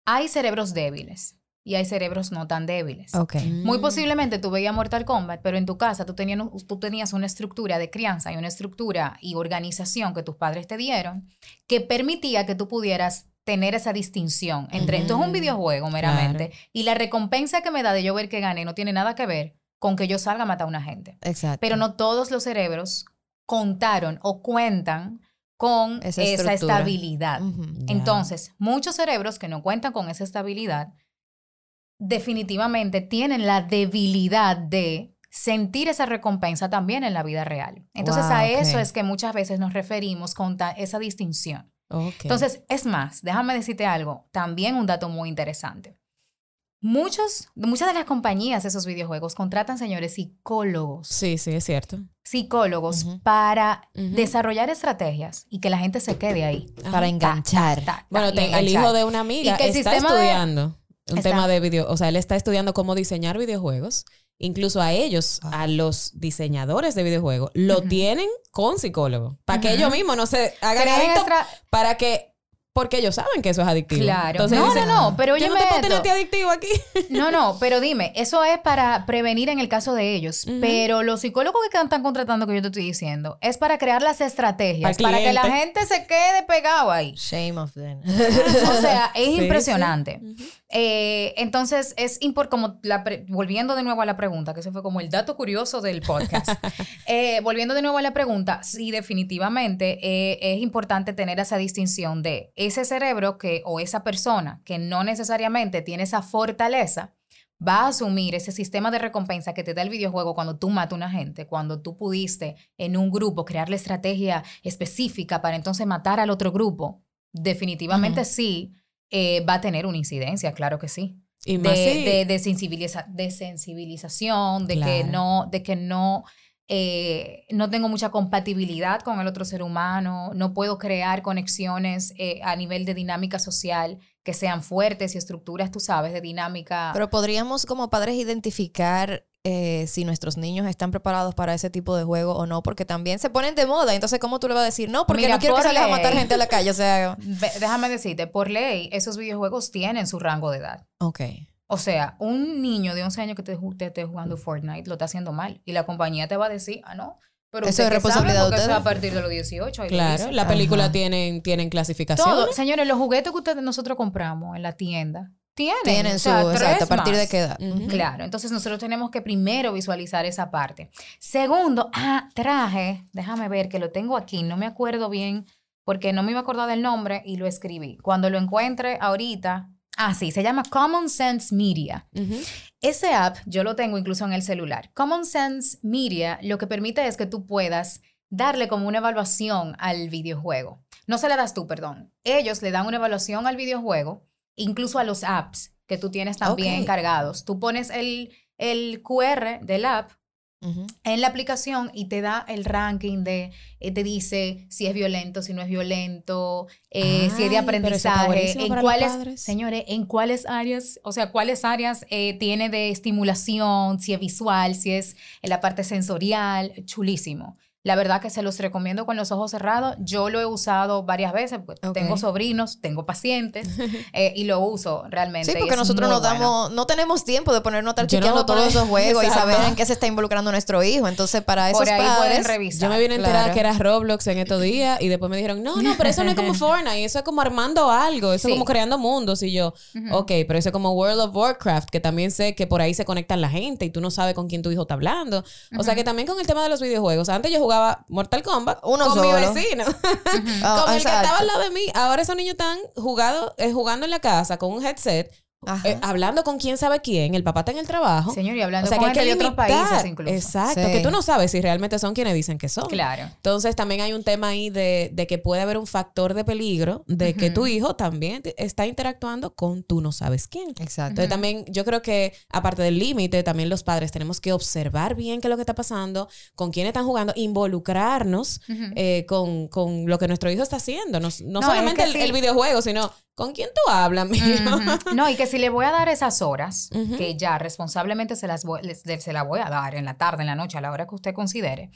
hay cerebros débiles y hay cerebros no tan débiles. Ok. Muy posiblemente tú veías Mortal Kombat, pero en tu casa tú tenías, tú tenías una estructura de crianza y una estructura y organización que tus padres te dieron que permitía que tú pudieras tener esa distinción entre esto es un videojuego meramente y la recompensa que me da de yo ver que gané no tiene nada que ver con que yo salga a matar a una gente. Exacto. Pero no todos los cerebros contaron o cuentan con Esa estabilidad. Entonces, muchos cerebros que no cuentan con esa estabilidad definitivamente tienen la debilidad de sentir esa recompensa también en la vida real. Entonces, Wow, a eso es que muchas veces nos referimos con esa distinción. Entonces, es más, déjame decirte algo, también un dato muy interesante. Muchos, muchas de las compañías de esos videojuegos contratan, señores, psicólogos Sí, sí, es cierto. psicólogos para desarrollar estrategias y que la gente se quede ahí. Para enganchar. Ta, ta, ta, Bueno, te- el hijo de una amiga Y que el está de- estudiando un Está- tema de video, o sea, él está estudiando cómo diseñar videojuegos. Incluso a ellos, a los diseñadores de videojuegos, lo tienen con psicólogo. Para que ellos mismos no se hagan extra- para que, porque ellos saben que eso es adictivo. Claro. Entonces no, dicen, no, no, pero yo oye, no te puedo tener a ti adictivo aquí. No, no, pero dime, eso es para prevenir en el caso de. Ujú. Pero los psicólogos que están contratando, que yo te estoy diciendo, es para crear las estrategias, Para que la gente se quede pegado ahí. Shame of them. O sea, es Sí, impresionante. sí. Eh, entonces, es importante, como la volviendo de nuevo a la pregunta, que ese fue como el dato curioso del podcast. Eh, volviendo de nuevo a la pregunta, sí, definitivamente eh, es importante tener esa distinción de ese cerebro que, o esa persona que no necesariamente tiene esa fortaleza, va a asumir ese sistema de recompensa que te da el videojuego cuando tú matas a una gente, cuando tú pudiste en un grupo crear la estrategia específica para entonces matar al otro grupo. Definitivamente sí eh, va a tener una incidencia, claro que sí. Y De, de, de sensibiliza- de sensibilización, de que no, de que no, eh, no tengo mucha compatibilidad con el otro ser humano, no puedo crear conexiones eh, a nivel de dinámica social que sean fuertes y estructuras, tú sabes, de dinámica. Pero podríamos como padres identificar eh, si nuestros niños están preparados para ese tipo de juego o no, porque también se ponen de moda. Entonces, ¿cómo tú le vas a decir? No, porque Mira, no quiero que por salgas a matar gente a la calle. O sea, déjame decirte, por ley, esos videojuegos tienen su rango de edad. ok. O sea, un niño de 11 años que te, te esté jugando Fortnite lo está haciendo mal. Y la compañía te va a decir, ah, no, Pero Eso es que responsabilidad de porque eso es a ustedes. partir de los 18. ahí lo Claro, la película tienen, tienen clasificación. Todo, señores, los juguetes que ustedes nosotros compramos en la tienda tienen. Tienen o su, sea, exacto, a tres partir de más. qué edad. Ujú. Claro, entonces nosotros tenemos que primero visualizar esa parte. Segundo, ah, traje, déjame ver que lo tengo aquí, no me acuerdo bien porque no me iba a acordar del nombre y lo escribí. Cuando lo encuentre ahorita, ah, sí, se llama Common Sense Media. Ujú. Ese app yo lo tengo incluso en el celular. Common Sense Media lo que permite es que tú puedas darle como una evaluación al videojuego. No se la das tú, perdón. Ellos le dan una evaluación al videojuego, incluso a los apps que tú tienes también Ok. cargados. Tú pones el, el QR del app en la aplicación y te da el ranking de, eh, te dice si es violento, si no es violento, eh, si es de aprendizaje, en cuáles, señores, en cuáles áreas, o sea, cuáles áreas eh, tiene de estimulación, si es visual, si es en la parte sensorial, chulísimo. La verdad que se los recomiendo con los ojos cerrados. Yo lo he usado varias veces porque tengo sobrinos, tengo pacientes eh, y lo uso realmente. Sí, porque nosotros bueno. damos, no tenemos tiempo de ponernos a estar no chequeando todos esos juegos y saber en qué se está involucrando nuestro hijo. Entonces, para esos Por ahí pueden padres, revisar. Yo me vine a enterar Claro. que era Roblox en estos días y después me dijeron, no, no, pero eso no es como Fortnite, eso es como armando algo, eso Sí. es como creando mundos. Y yo, Ujú. ok, pero eso es como World of Warcraft, que también sé que por ahí se conectan la gente y tú no sabes con quién tu hijo está hablando. O sea que también con el tema de los videojuegos, antes yo jugaba Mortal Kombat Uno con solo. mi vecino, con el que estaba al lado de mí. Ahora esos niños están jugado, eh, jugando en la casa con un headset. Eh, hablando con quién sabe quién, el papá está en el trabajo. Señor, y hablando o sea con que hay que gente de otros países incluso. Exacto, Sí. que tú no sabes si realmente son quienes dicen que son. Claro. Entonces también hay un tema ahí de, de que puede haber un factor de peligro de que tu hijo también está interactuando con tú no sabes quién. Exacto. Entonces también yo creo que aparte del límite, también los padres tenemos que observar bien qué es lo que está pasando, con quién están jugando, involucrarnos eh, con, con lo que nuestro hijo está haciendo. No, no No, solamente es el, que sí. el videojuego, sino con quién tú hablas, mi hijo. Ujú. No, y que si le voy a dar esas horas, que ya responsablemente se las voy, les- se la voy a dar en la tarde, en la noche, a la hora que usted considere,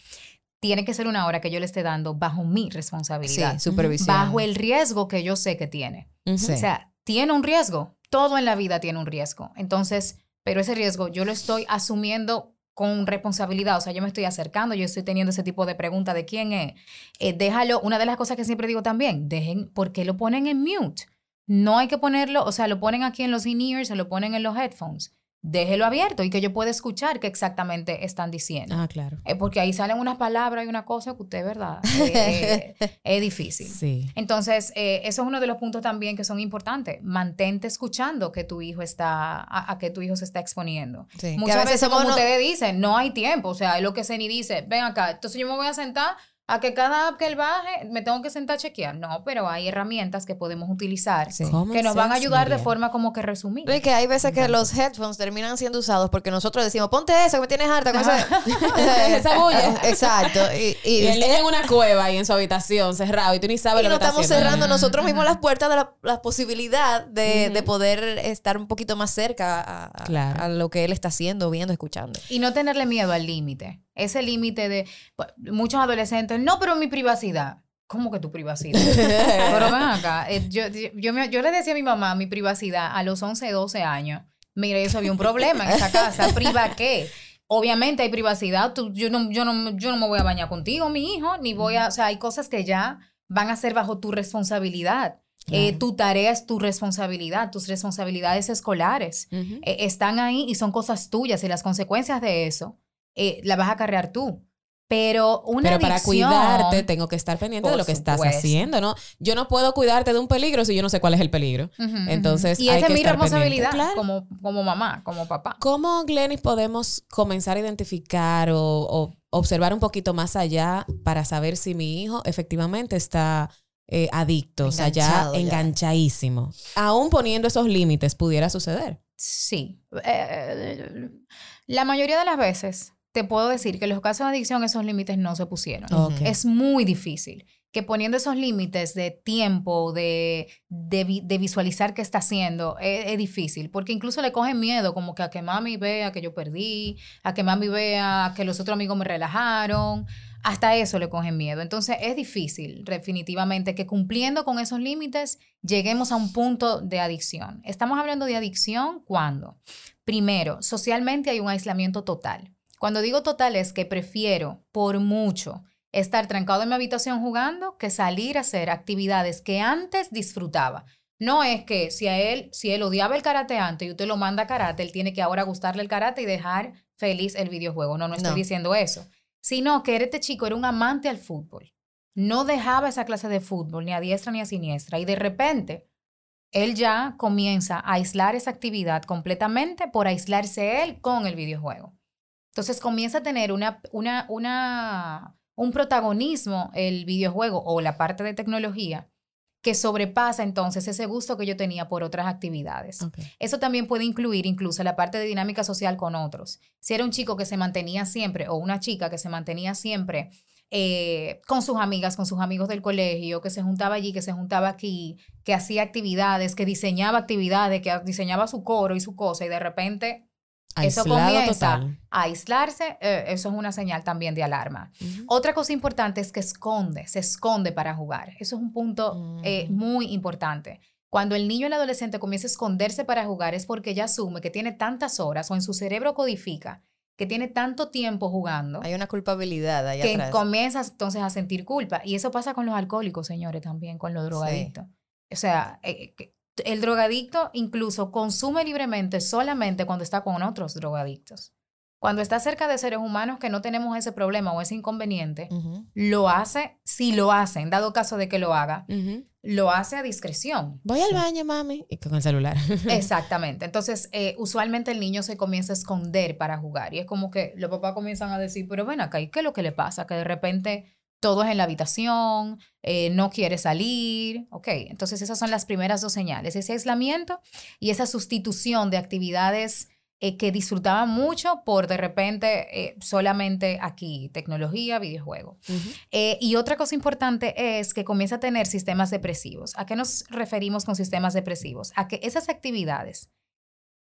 tiene que ser una hora que yo le esté dando bajo mi Sí, responsabilidad, supervisión. bajo el riesgo que yo sé que tiene. Sí. O sea, tiene un riesgo. Todo en la vida tiene un riesgo. Entonces, pero ese riesgo yo lo estoy asumiendo con responsabilidad. O sea, yo me estoy acercando, yo estoy teniendo ese tipo de pregunta de quién es. Eh, déjalo, una de las cosas que siempre digo también, dejen, ¿por qué lo ponen en mute? No hay que ponerlo, o sea, lo ponen aquí en los in-ears, se lo ponen en los headphones. Déjelo abierto y que yo pueda escuchar qué exactamente están diciendo. Ah, claro. Eh, porque ahí salen unas palabras y una cosa que usted, ¿verdad? Eh, eh, es difícil. Sí. Entonces, eh, eso es uno de los puntos también que son importantes. Mantente escuchando que tu hijo está, a, a que tu hijo se está exponiendo. Sí. Muchas veces veces, como no- ustedes dicen, no hay tiempo. O sea, es lo que Ceni dice, ven acá, entonces yo me voy a sentar a que cada app que él baje, me tengo que sentar a chequear. No, pero hay herramientas que podemos utilizar Sí. Que nos van a ayudar de forma como que resumir. No, y que hay veces que los headphones terminan siendo usados porque nosotros decimos, ponte eso, que me tienes harta con Esa bulla. Exacto. Y, y- Y el niño en una cueva y en su habitación cerrado y tú ni sabes y lo nos que está estamos haciendo. cerrando nosotros mismos las puertas de la, la posibilidad de, de poder estar un poquito más cerca a, a- Claro. a lo que él está haciendo, viendo, escuchando. Y no tenerle miedo al límite. Ese límite de pues, muchos adolescentes, no, pero mi privacidad. ¿Cómo que tu privacidad? pero ven acá. eh, yo, yo, yo le decía a mi mamá mi privacidad a los 11, 12 años. Mira, eso había un problema en esa casa. ¿Priva qué? Obviamente hay privacidad. Tú- yo, no, yo, no, yo no me voy a bañar contigo, mi hijo, ni voy a... O sea, hay cosas que ya van a ser bajo tu responsabilidad. Eh, tu tarea es tu responsabilidad, tus responsabilidades escolares eh, están ahí y son cosas tuyas y las consecuencias de eso eh, las vas a cargar tú. Pero una Pero para adicción- cuidarte tengo que estar pendiente de lo que estás supuesto. haciendo, ¿no? Yo no puedo cuidarte de un peligro si yo no sé cuál es el peligro. Entonces, y hay esa que es mi estar responsabilidad. Claro. como, como mamá, como papá. ¿Cómo, Glennis, podemos comenzar a identificar o, o observar un poquito más allá para saber si mi hijo efectivamente está eh, adicto, o sea, ya. enganchadísimo? Aún poniendo esos límites, pudiera suceder. Sí. Eh, la mayoría de las veces te puedo decir que en los casos de adicción esos límites no se pusieron. Es muy difícil que poniendo esos límites de tiempo, de, de visualizar qué está haciendo, es, es difícil, porque incluso le cogen miedo, como que a que mami vea que yo perdí, a que mami vea que los otros amigos me relajaron, hasta eso le cogen miedo. Entonces es difícil, definitivamente, que cumpliendo con esos límites lleguemos a un punto de adicción. Estamos hablando de adicción cuando, primero, socialmente hay un aislamiento total. Cuando digo total es que prefiero por mucho estar trancado en mi habitación jugando que salir a hacer actividades que antes disfrutaba. No es que si a él, si él odiaba el karate antes y usted lo manda a karate, él tiene que ahora gustarle el karate y dejar feliz el videojuego. No, no estoy No. diciendo eso. Sino que este chico era un amante al fútbol. No dejaba esa clase de fútbol, ni a diestra ni a siniestra. Y de repente, él ya comienza a aislar esa actividad completamente por aislarse él con el videojuego. Entonces comienza a tener una, una, una, un protagonismo el videojuego o la parte de tecnología que sobrepasa entonces ese gusto que yo tenía por otras actividades. Eso también puede incluir incluso la parte de dinámica social con otros. Si era un chico que se mantenía siempre o una chica que se mantenía siempre eh, con sus amigas, con sus amigos del colegio, que se juntaba allí, que se juntaba aquí, que hacía actividades, que diseñaba actividades, que diseñaba su coro y su cosa y de repente eso comienza total. a aislarse, eh, eso es una señal también de alarma. Otra cosa importante es que esconde, se esconde para jugar. Eso es un punto eh, Mm. muy importante. Cuando el niño o el adolescente comienza a esconderse para jugar es porque ya asume que tiene tantas horas o en su cerebro codifica que tiene tanto tiempo jugando Hay una culpabilidad ahí que atrás. comienza entonces a sentir culpa. Y eso pasa con los alcohólicos, señores, también, con los drogadictos. O sea, eh, que el drogadicto incluso consume libremente solamente cuando está con otros drogadictos. Cuando está cerca de seres humanos que no tenemos ese problema o ese inconveniente, lo hace, si lo hace, en dado caso de que lo haga, lo hace a discreción. Voy al baño, mami. Y con el celular. Exactamente. Entonces, eh, usualmente el niño se comienza a esconder para jugar y es como que los papás comienzan a decir, pero ven acá, ¿y qué es lo que le pasa? Que de repente todo es en la habitación, eh, no quiere salir. Ok, entonces esas son las primeras dos señales, ese aislamiento y esa sustitución de actividades eh, que disfrutaba mucho por de repente eh, solamente aquí, tecnología, videojuego. Y otra cosa importante es que comienza a tener sistemas depresivos. ¿A qué nos referimos con sistemas depresivos? A que esas actividades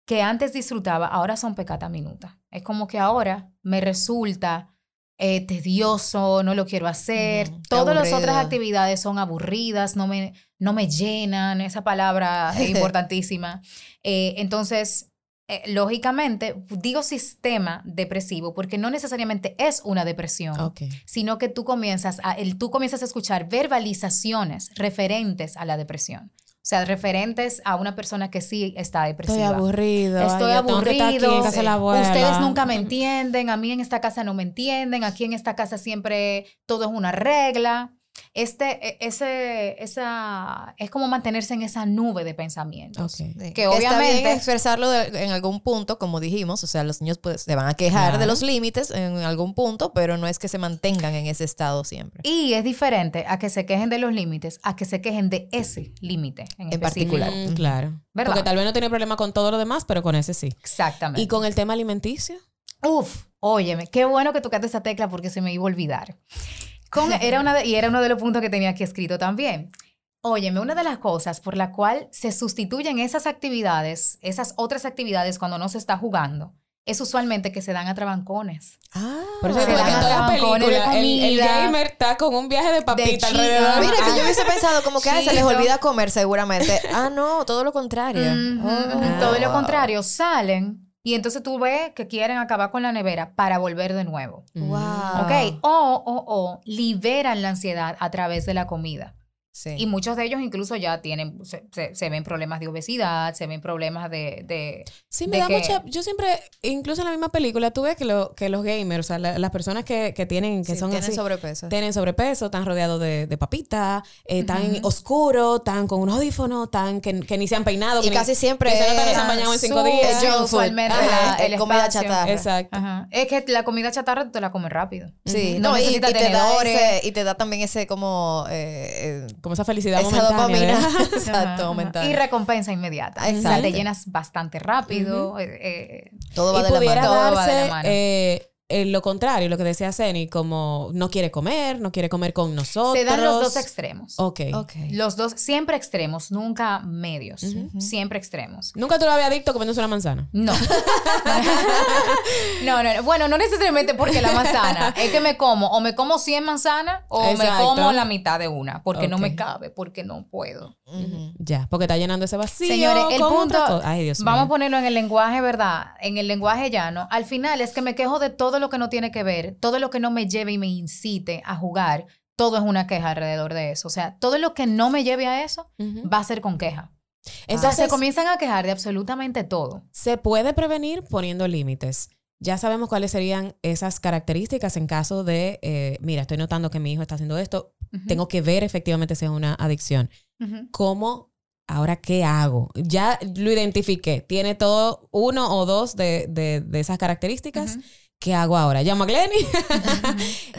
que antes disfrutaba ahora son pecata minuta. Es como que ahora me resulta eh, tedioso, no lo quiero hacer. Todas las otras actividades son aburridas, no me, no me llenan. Esa palabra es importantísima. Eh, entonces, eh, lógicamente, digo sistema depresivo porque no necesariamente es una depresión sino que tú comienzas a, el, tú comienzas a escuchar verbalizaciones referentes a la depresión. O sea, referentes a una persona que sí está Estoy depresiva. aburrido. Estoy ay, aquí aburrido. la. Ustedes nunca me entienden, a mí en esta casa no me entienden, aquí en esta casa siempre todo es una regla. Este, e- ese, esa, es como mantenerse en esa nube de pensamientos. Ok. Sí. Que Está obviamente- bien expresarlo de- en algún punto, como dijimos, o sea, los niños pues, se van a quejar de Claro. los límites en algún punto, pero no es que se mantengan en ese estado siempre. Y es diferente a que se quejen de los límites, a que se quejen de ese límite en, En particular. Mm, claro. ¿Verdad? Porque tal vez no tiene problema con todo lo demás, pero con ese sí. Exactamente. ¿Y con el tema alimenticio? Uf, óyeme, qué bueno que tocaste esa tecla porque se me iba a olvidar. Con, era una de- y era uno de los puntos que tenía aquí escrito también. Óyeme, una de las cosas por la cual se sustituyen esas actividades, esas otras actividades cuando no se está jugando, es usualmente que se dan a trabancones. Ah, por eso que en dan todas las trabancones de películas el, el gamer está con un viaje de papita chica. alrededor. Mira, que yo Ah. hubiese pensado como que ah, se les olvida comer seguramente. Ah, no, todo lo contrario. Ujú, Oh, ujú. Todo lo wow. contrario, salen y entonces tú ves que quieren acabar con la nevera para volver de nuevo. Mm. Wow. ¿Ok? O, o, o liberan la ansiedad a través de la comida. Sí. Y muchos de ellos incluso ya tienen, se, se- se ven problemas de obesidad, se ven problemas de... de Sí, me de da que- mucha. Yo siempre, incluso en la misma película, tú ves que, lo- que los gamers, o sea, la- las personas que, que tienen, que Sí, son tienen así, sobrepeso. tienen sobrepeso, están rodeados de, de papita, eh, tan Ujú. oscuro, tan con unos audífonos, tan que, que ni se han peinado. Y que ni- casi siempre que se nota que es- se han bañado en cinco días. Food. usualmente Ajá, la- el comida espacio. chatarra. Exacto. Ajá. Es que la comida chatarra te la comes rápido. Sí, Ujú. no, No y, y te da ese, y te da también ese como eh, eh, Como esa felicidad esa momentánea. dopamina. Exacto, momentánea. Y recompensa inmediata. O sea, Exacto. te llenas bastante rápido. eh, eh, Todo va y de la mano. Todo va de la mano. eh, eh, lo contrario, lo que decía Ceni, como no quiere comer, no quiere comer con nosotros. se dan los dos extremos. Ok. Ok. Los dos, siempre extremos, nunca medios. Siempre extremos. Nunca tú lo habías adicto comiéndose una manzana. No. no, no, no. Bueno, no necesariamente porque la manzana. Es que me como, o me como 100 manzanas, o me como la mitad de una, porque no me cabe, porque no puedo. Ya, porque está llenando ese vacío. Señores, el punto. Ay, Dios vamos a ponerlo en el lenguaje, ¿verdad? En el lenguaje llano. Al final es que me quejo de todo todo lo que no tiene que ver, todo lo que no me lleve y me incite a jugar, todo es una queja alrededor de eso. O sea, todo lo que no me lleve a eso Ujú. va a ser con queja. Entonces Entonces, se comienzan a quejar de absolutamente todo. se puede prevenir poniendo límites. Ya sabemos cuáles serían esas características en caso de, eh, mira, estoy notando que mi hijo está haciendo esto, Ujú. tengo que ver efectivamente si es una adicción. Ujú. ¿Cómo, ahora qué hago? Ya lo identifiqué, tiene todo uno o dos de, de- de esas características. Ujú. ¿Qué hago ahora? Llamo a Glenny.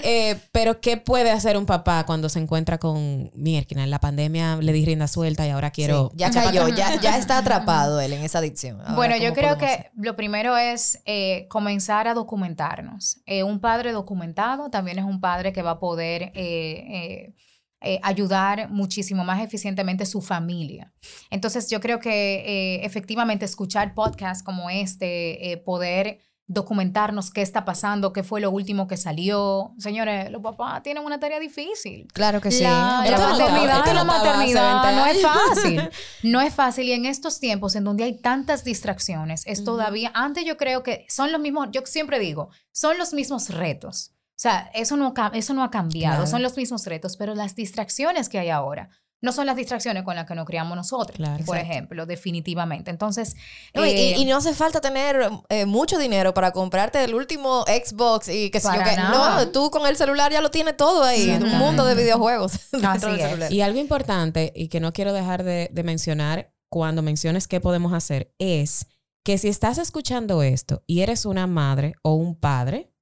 Eh, pero, ¿qué puede hacer un papá cuando se encuentra con Mierkina? En la pandemia le di rienda suelta y ahora quiero. Sí, ya cayó, ya, ya está atrapado él en esa adicción. Ahora, Bueno, yo ¿cómo creo que hacer? lo primero es eh, comenzar a documentarnos. Eh, un padre documentado también es un padre que va a poder eh, eh, eh, ayudar muchísimo más eficientemente su familia. Entonces, yo creo que eh, efectivamente escuchar podcasts como este, eh, poder documentarnos qué está pasando, qué fue lo último que salió. Señores, los papás tienen una tarea difícil. Claro que sí. La, maternidad esto y la no estaba hace maternidad 20 no es fácil. No es fácil. Y en estos tiempos en donde hay tantas distracciones, es todavía, antes yo creo que son los mismos, yo siempre digo, son los mismos retos. O sea, eso no, eso no ha cambiado, Claro. son los mismos retos, pero las distracciones que hay ahora no son las distracciones con las que nos criamos nosotros, Claro. por Exacto. ejemplo, definitivamente. Entonces, No, y- eh, y, y no hace falta tener eh, mucho dinero para comprarte el último Xbox y que sé yo qué. No, tú con el celular ya lo tienes todo ahí. Un mundo de videojuegos Así es. Y algo importante y que no quiero dejar de, de mencionar cuando menciones qué podemos hacer es que si estás escuchando esto y eres una madre o un padre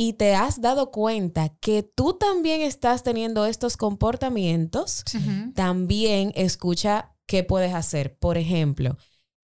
y te has dado cuenta que tú también estás teniendo estos comportamientos, también escucha qué puedes hacer. Por ejemplo,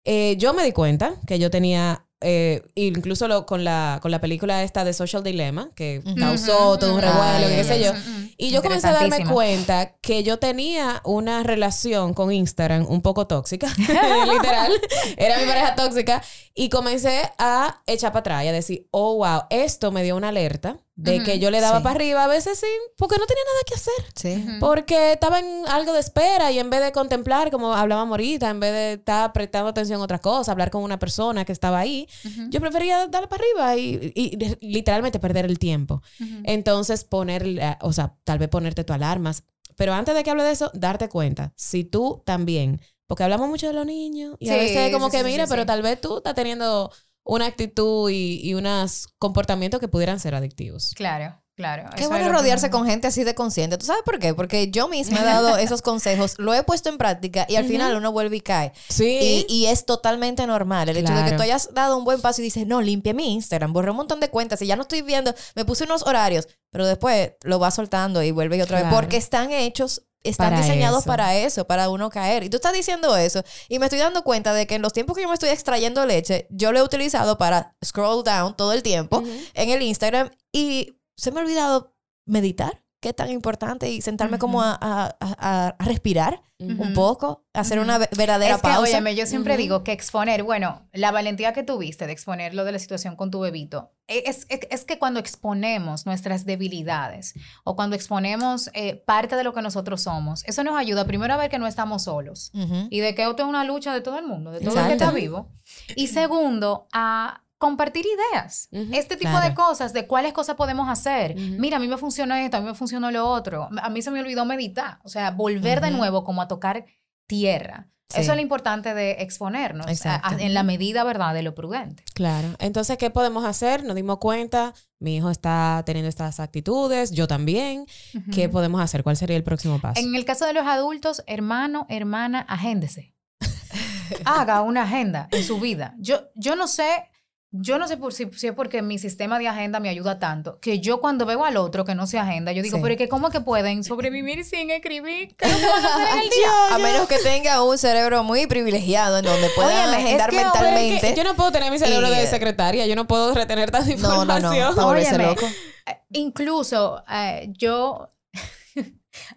eh, yo me di cuenta que yo tenía, eh, incluso lo- con, la, con la película esta de Social Dilemma, que causó todo un revuelo, y qué sé yo. Y yo comencé a darme cuenta que yo tenía una relación con Instagram un poco tóxica, literal. Era mi pareja tóxica. Y comencé a echar para atrás y a decir, oh, wow, esto me dio una alerta de Ujú, que yo le daba sí. para arriba a veces sin, porque no tenía nada que hacer. Sí. Ujú. Porque estaba en algo de espera y en vez de contemplar, como hablábamos ahorita, en vez de estar prestando atención a otras cosas, hablar con una persona que estaba ahí, Ujú. yo prefería darle para arriba y, y literalmente perder el tiempo. Entonces, poner, la- o sea, tal vez ponerte tu alarmas. Pero antes de que hable de eso, darte cuenta, si tú también, porque hablamos mucho de los niños y a Sí, veces como sí, que sí, mira, sí, pero sí. tal vez tú estás teniendo una actitud y, y unos comportamientos que pudieran ser adictivos. Claro, claro. Qué bueno que rodearse con gente así de consciente. ¿Tú sabes por qué? Porque yo misma he dado esos consejos, lo he puesto en práctica y al final uno vuelve y cae. Sí. Y, y es totalmente normal. El hecho de que tú hayas dado un buen paso y dices, no, limpie mi Instagram, borré un montón de cuentas y ya no estoy viendo, me puse unos horarios, pero después lo vas soltando y vuelve y otra vez. Porque están hechos, están Para diseñados eso. para eso, para uno caer. Y tú estás diciendo eso y me estoy dando cuenta de que en los tiempos que yo me estoy extrayendo leche, yo lo he utilizado para scroll down todo el tiempo en el Instagram y se me ha olvidado meditar, es tan importante, y sentarme como a, a- a- a respirar un Ujú. poco, hacer Ujú. una ve- verdadera es que, pausa. óyeme, yo siempre digo que exponer, bueno, la valentía que tuviste de exponer lo de la situación con tu bebito, e- es, es, es que cuando exponemos nuestras debilidades o cuando exponemos eh, parte de lo que nosotros somos, eso nos ayuda primero a ver que no estamos solos y de que esto es una lucha de todo el mundo, de todo el que Exacto. está vivo. Y segundo, a compartir ideas. Ujú, Este tipo claro. de cosas, de cuáles cosas podemos hacer. Mira, a mí me funcionó esto, a mí me funcionó lo otro. A mí se me olvidó meditar. O sea, volver de nuevo como a tocar tierra. Sí. Eso es lo importante de exponernos a- en la medida, ¿verdad?, de lo prudente. Claro. Entonces, ¿qué podemos hacer? Nos dimos cuenta, mi hijo está teniendo estas actitudes, yo también. ¿Qué podemos hacer? ¿Cuál sería el próximo paso? En el caso de los adultos, hermano, hermana, agéndese. Haga una agenda en su vida. Yo, yo no sé, yo no sé por si, si es porque mi sistema de agenda me ayuda tanto, que yo cuando veo al otro que no se agenda, yo digo, Sí. pero es que ¿cómo que pueden sobrevivir sin escribir? ¿Qué es lo que van a hacer en el día? A menos que tenga un cerebro muy privilegiado en donde pueda Óyeme, es agendar que ahora Pero es que mentalmente. yo no puedo tener mi cerebro Y, de eh, secretaria, yo no puedo retener tanta No, no, información. no. Para Óyeme, loco. eh, Incluso eh, yo...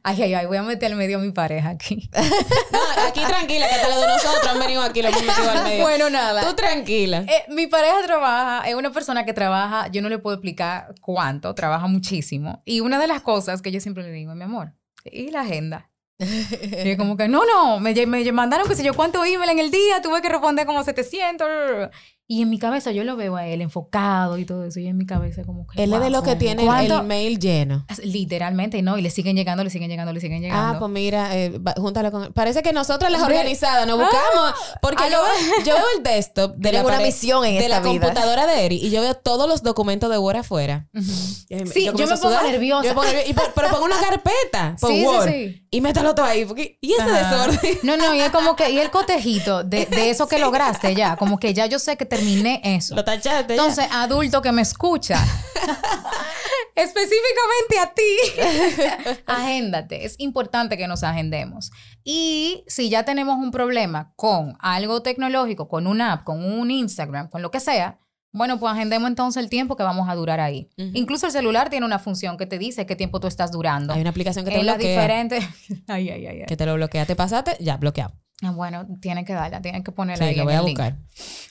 Ay, ay, ay, voy a meter medio a mi pareja aquí. No, aquí tranquila, que hasta lo de nosotros han venido aquí, lo hemos metido al medio. bueno, nada. Tú tranquila. Eh, mi pareja trabaja, es una persona que trabaja, yo no le puedo explicar cuánto, trabaja muchísimo. Y una de las cosas que yo siempre le digo, mi amor, ¿y la agenda? Y es como que, no, no, me, me mandaron que sé yo cuánto email en el día, tuve que responder como 700. Y en mi cabeza yo lo veo a él enfocado y todo eso. Y en mi cabeza como que... Él es de wow, lo que tiene ¿cuánto? el mail lleno. Literalmente, ¿no? Y le siguen llegando, le siguen llegando, le siguen llegando. Ah, pues mira, eh, júntalo con... Parece que nosotras las organizadas nos buscamos. porque ah, yo, no. veo, yo veo el desktop de la, Tienen una pared- misión en de la esta vida. computadora de Eri y yo veo todos los documentos de Word afuera. Sí, yo me sudar. nerviosa. Yo me pongo nerviosa. Y por- pero pongo una carpeta por Sí, sí, Word sí. y métalo todo ahí. porque- y ese Ajá. desorden. No, no, y es como que, y el cotejito de, de eso que lograste ya, como que ya yo sé que terminé eso. Lo tachaste. ya. Entonces, adulto que me escucha, específicamente a ti, agéndate. Es importante que nos agendemos. Y si ya tenemos un problema con algo tecnológico, con una app, con un Instagram, con lo que sea, bueno, pues agendemos entonces el tiempo que vamos a durar ahí. Incluso el celular tiene una función que te dice qué tiempo tú estás durando. Hay una aplicación que te en las bloquea. diferentes... Ay, ay, ay, ay. Que te lo bloquea. Te pasaste, ya, bloqueado. Ah, Bueno, tienen que darla, tienen que ponerla Sí, ahí lo voy a el buscar.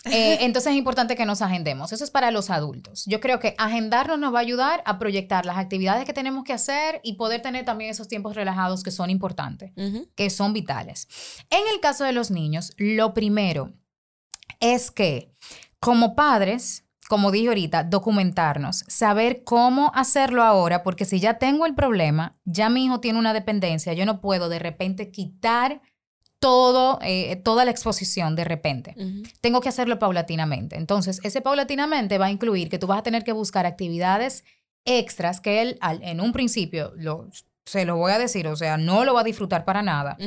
Eh, entonces es importante que nos agendemos. Eso es para los adultos. Yo creo que agendarnos nos va a ayudar a proyectar las actividades que tenemos que hacer y poder tener también esos tiempos relajados que son importantes, que son vitales. En el caso de los niños, lo primero es que como padres, como dije ahorita, documentarnos, saber cómo hacerlo ahora, porque si ya tengo el problema, ya mi hijo tiene una dependencia, yo no puedo de repente quitar todo, eh, toda la exposición de repente tengo que hacerlo paulatinamente. Entonces, ese paulatinamente va a incluir que tú vas a tener que buscar actividades extras que él al- en un principio lo, se lo voy a decir, o sea, no lo va a disfrutar para nada,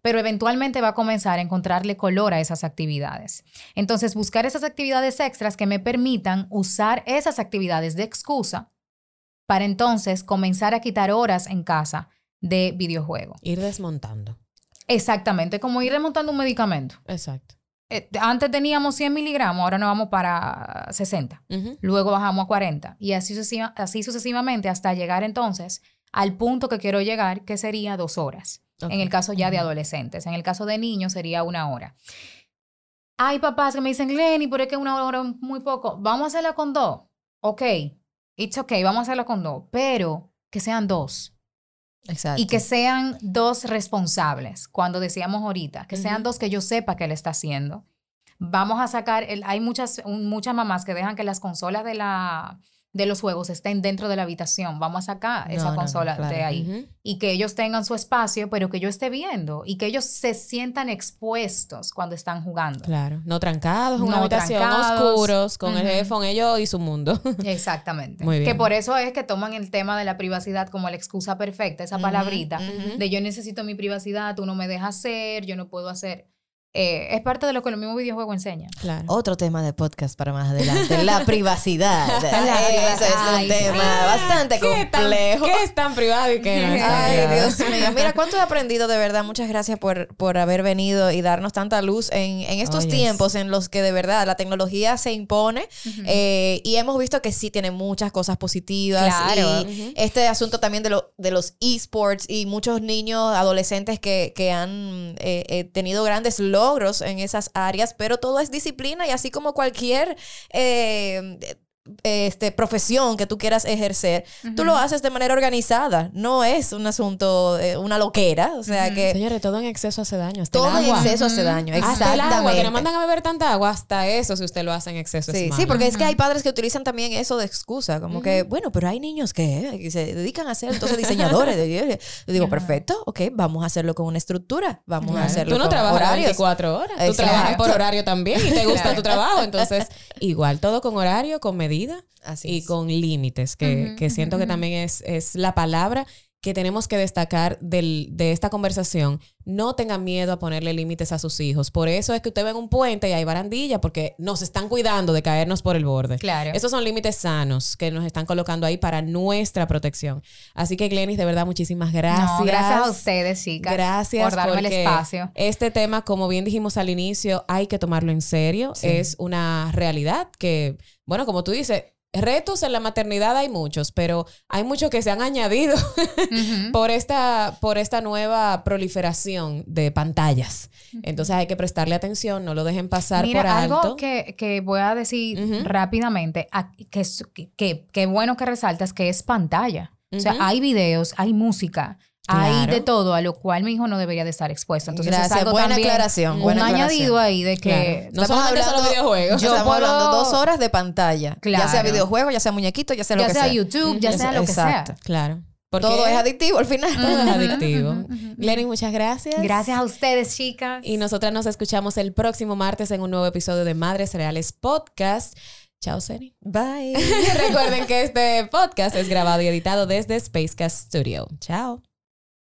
pero eventualmente va a comenzar a encontrarle color a esas actividades. Entonces, buscar esas actividades extras que me permitan usar esas actividades de excusa para entonces comenzar a quitar horas en casa de videojuego. Ir desmontando. Exactamente, como ir remontando un medicamento. Exacto. Eh, antes teníamos 100 miligramos, ahora nos vamos para 60. Ujú. Luego bajamos a 40. Y así, sucesiva- así sucesivamente hasta llegar entonces al punto que quiero llegar, que sería dos horas. Ok. En el caso ya de adolescentes. En el caso de niños sería una hora. Hay papás que me dicen, Lenny, pero es que una hora es muy poco. Vamos a hacerla con dos. Ok. It's okay, vamos a hacerla con dos. Pero que sean dos. Exacto. Y que sean dos responsables, cuando decíamos ahorita, que sean dos que yo sepa que él está haciendo. Vamos a sacar, el- hay muchas, un- muchas mamás que dejan que las consolas de, la, de los juegos estén dentro de la habitación. Vamos a sacar No, esa no, no, consola de ahí. Y que ellos tengan su espacio, pero que yo esté viendo y que ellos se sientan expuestos cuando están jugando. Claro. No trancados en una No habitación, trancados. oscuros, con el headphone, ellos y su mundo. Exactamente. Muy bien. Que por eso es que toman el tema de la privacidad como la excusa perfecta, esa palabrita de yo necesito mi privacidad, tú no me dejas hacer, yo no puedo hacer. Eh, es parte de lo que los mismos videojuegos enseñan. Claro. Otro tema de podcast para más adelante, la privacidad. La Eso es un Ay, tema sí. bastante ¿Qué tan, complejo. ¿Qué es tan privado y qué no es tan Ay, privado? Dios mío. Mira, cuánto he aprendido de verdad. Muchas gracias por, por haber venido y darnos tanta luz en, en estos Oh, yes. tiempos en los que de verdad la tecnología se impone eh, y hemos visto que sí tiene muchas cosas positivas. Claro. Y este asunto también de, lo- de los esports y muchos niños, adolescentes que, que han eh, eh, tenido grandes logros en esas áreas, pero todo es disciplina y así como cualquier eh, este, profesión que tú quieras ejercer, tú lo haces de manera organizada, no es un asunto, eh, una loquera, o sea que Señores, todo en exceso hace daño. Hasta todo el en agua. exceso hace daño, Hasta el agua, que exactamente. mandan a beber tanta agua, hasta eso, si usted lo hace en exceso. es Sí, malo. sí, porque es que hay padres que utilizan también eso de excusa, como que, bueno, pero hay niños que, que se dedican a ser entonces diseñadores. Yo digo, perfecto, ok, vamos a hacerlo con una estructura, vamos a hacerlo Tú no con trabajas horarios. 24 horas. Tú Exacto. trabajas por horario también y te gusta tu trabajo. Entonces, igual, todo con horario, con medida Así y es. con límites, que, siento que también es, es la palabra que tenemos que destacar del- de esta conversación. No tengan miedo a ponerle límites a sus hijos. Por eso es que usted ve en un puente y hay barandilla, porque nos están cuidando de caernos por el borde. Claro. Esos son límites sanos que nos están colocando ahí para nuestra protección. Así que, Glenis, de verdad, muchísimas gracias. No, gracias a ustedes, chicas. Gracias por darme el espacio. Este tema, como bien dijimos al inicio, hay que tomarlo en serio. Es una realidad que, bueno, como tú dices, retos en la maternidad hay muchos, pero hay muchos que se han añadido por esta, por esta nueva proliferación de pantallas. Entonces hay que prestarle atención, no lo dejen pasar Mira, por alto. algo que, que voy a decir rápidamente, que, bueno que resaltas que es pantalla. O sea, hay videos, hay música, Hay de todo, a lo cual mi hijo no debería de estar expuesto. Entonces, es Gracias, algo buena también, aclaración, Un buena añadido aclaración. ahí de que... Claro. No Estamos hablando- videojuegos. Yo Estamos puedo- hablando dos horas de pantalla. Ya sea videojuego, ya sea muñequito, ya sea lo ya que sea sea. YouTube, ya sea lo que Exacto. sea. Claro. Porque Todo es adictivo al final. todo es adictivo. Glenny, muchas gracias. Gracias a ustedes, chicas. Y nosotras nos escuchamos el próximo martes en un nuevo episodio de Madres Reales Podcast. Chao, Seni. Bye. Recuerden que este podcast es grabado y editado desde Spacecast Studio. Chao.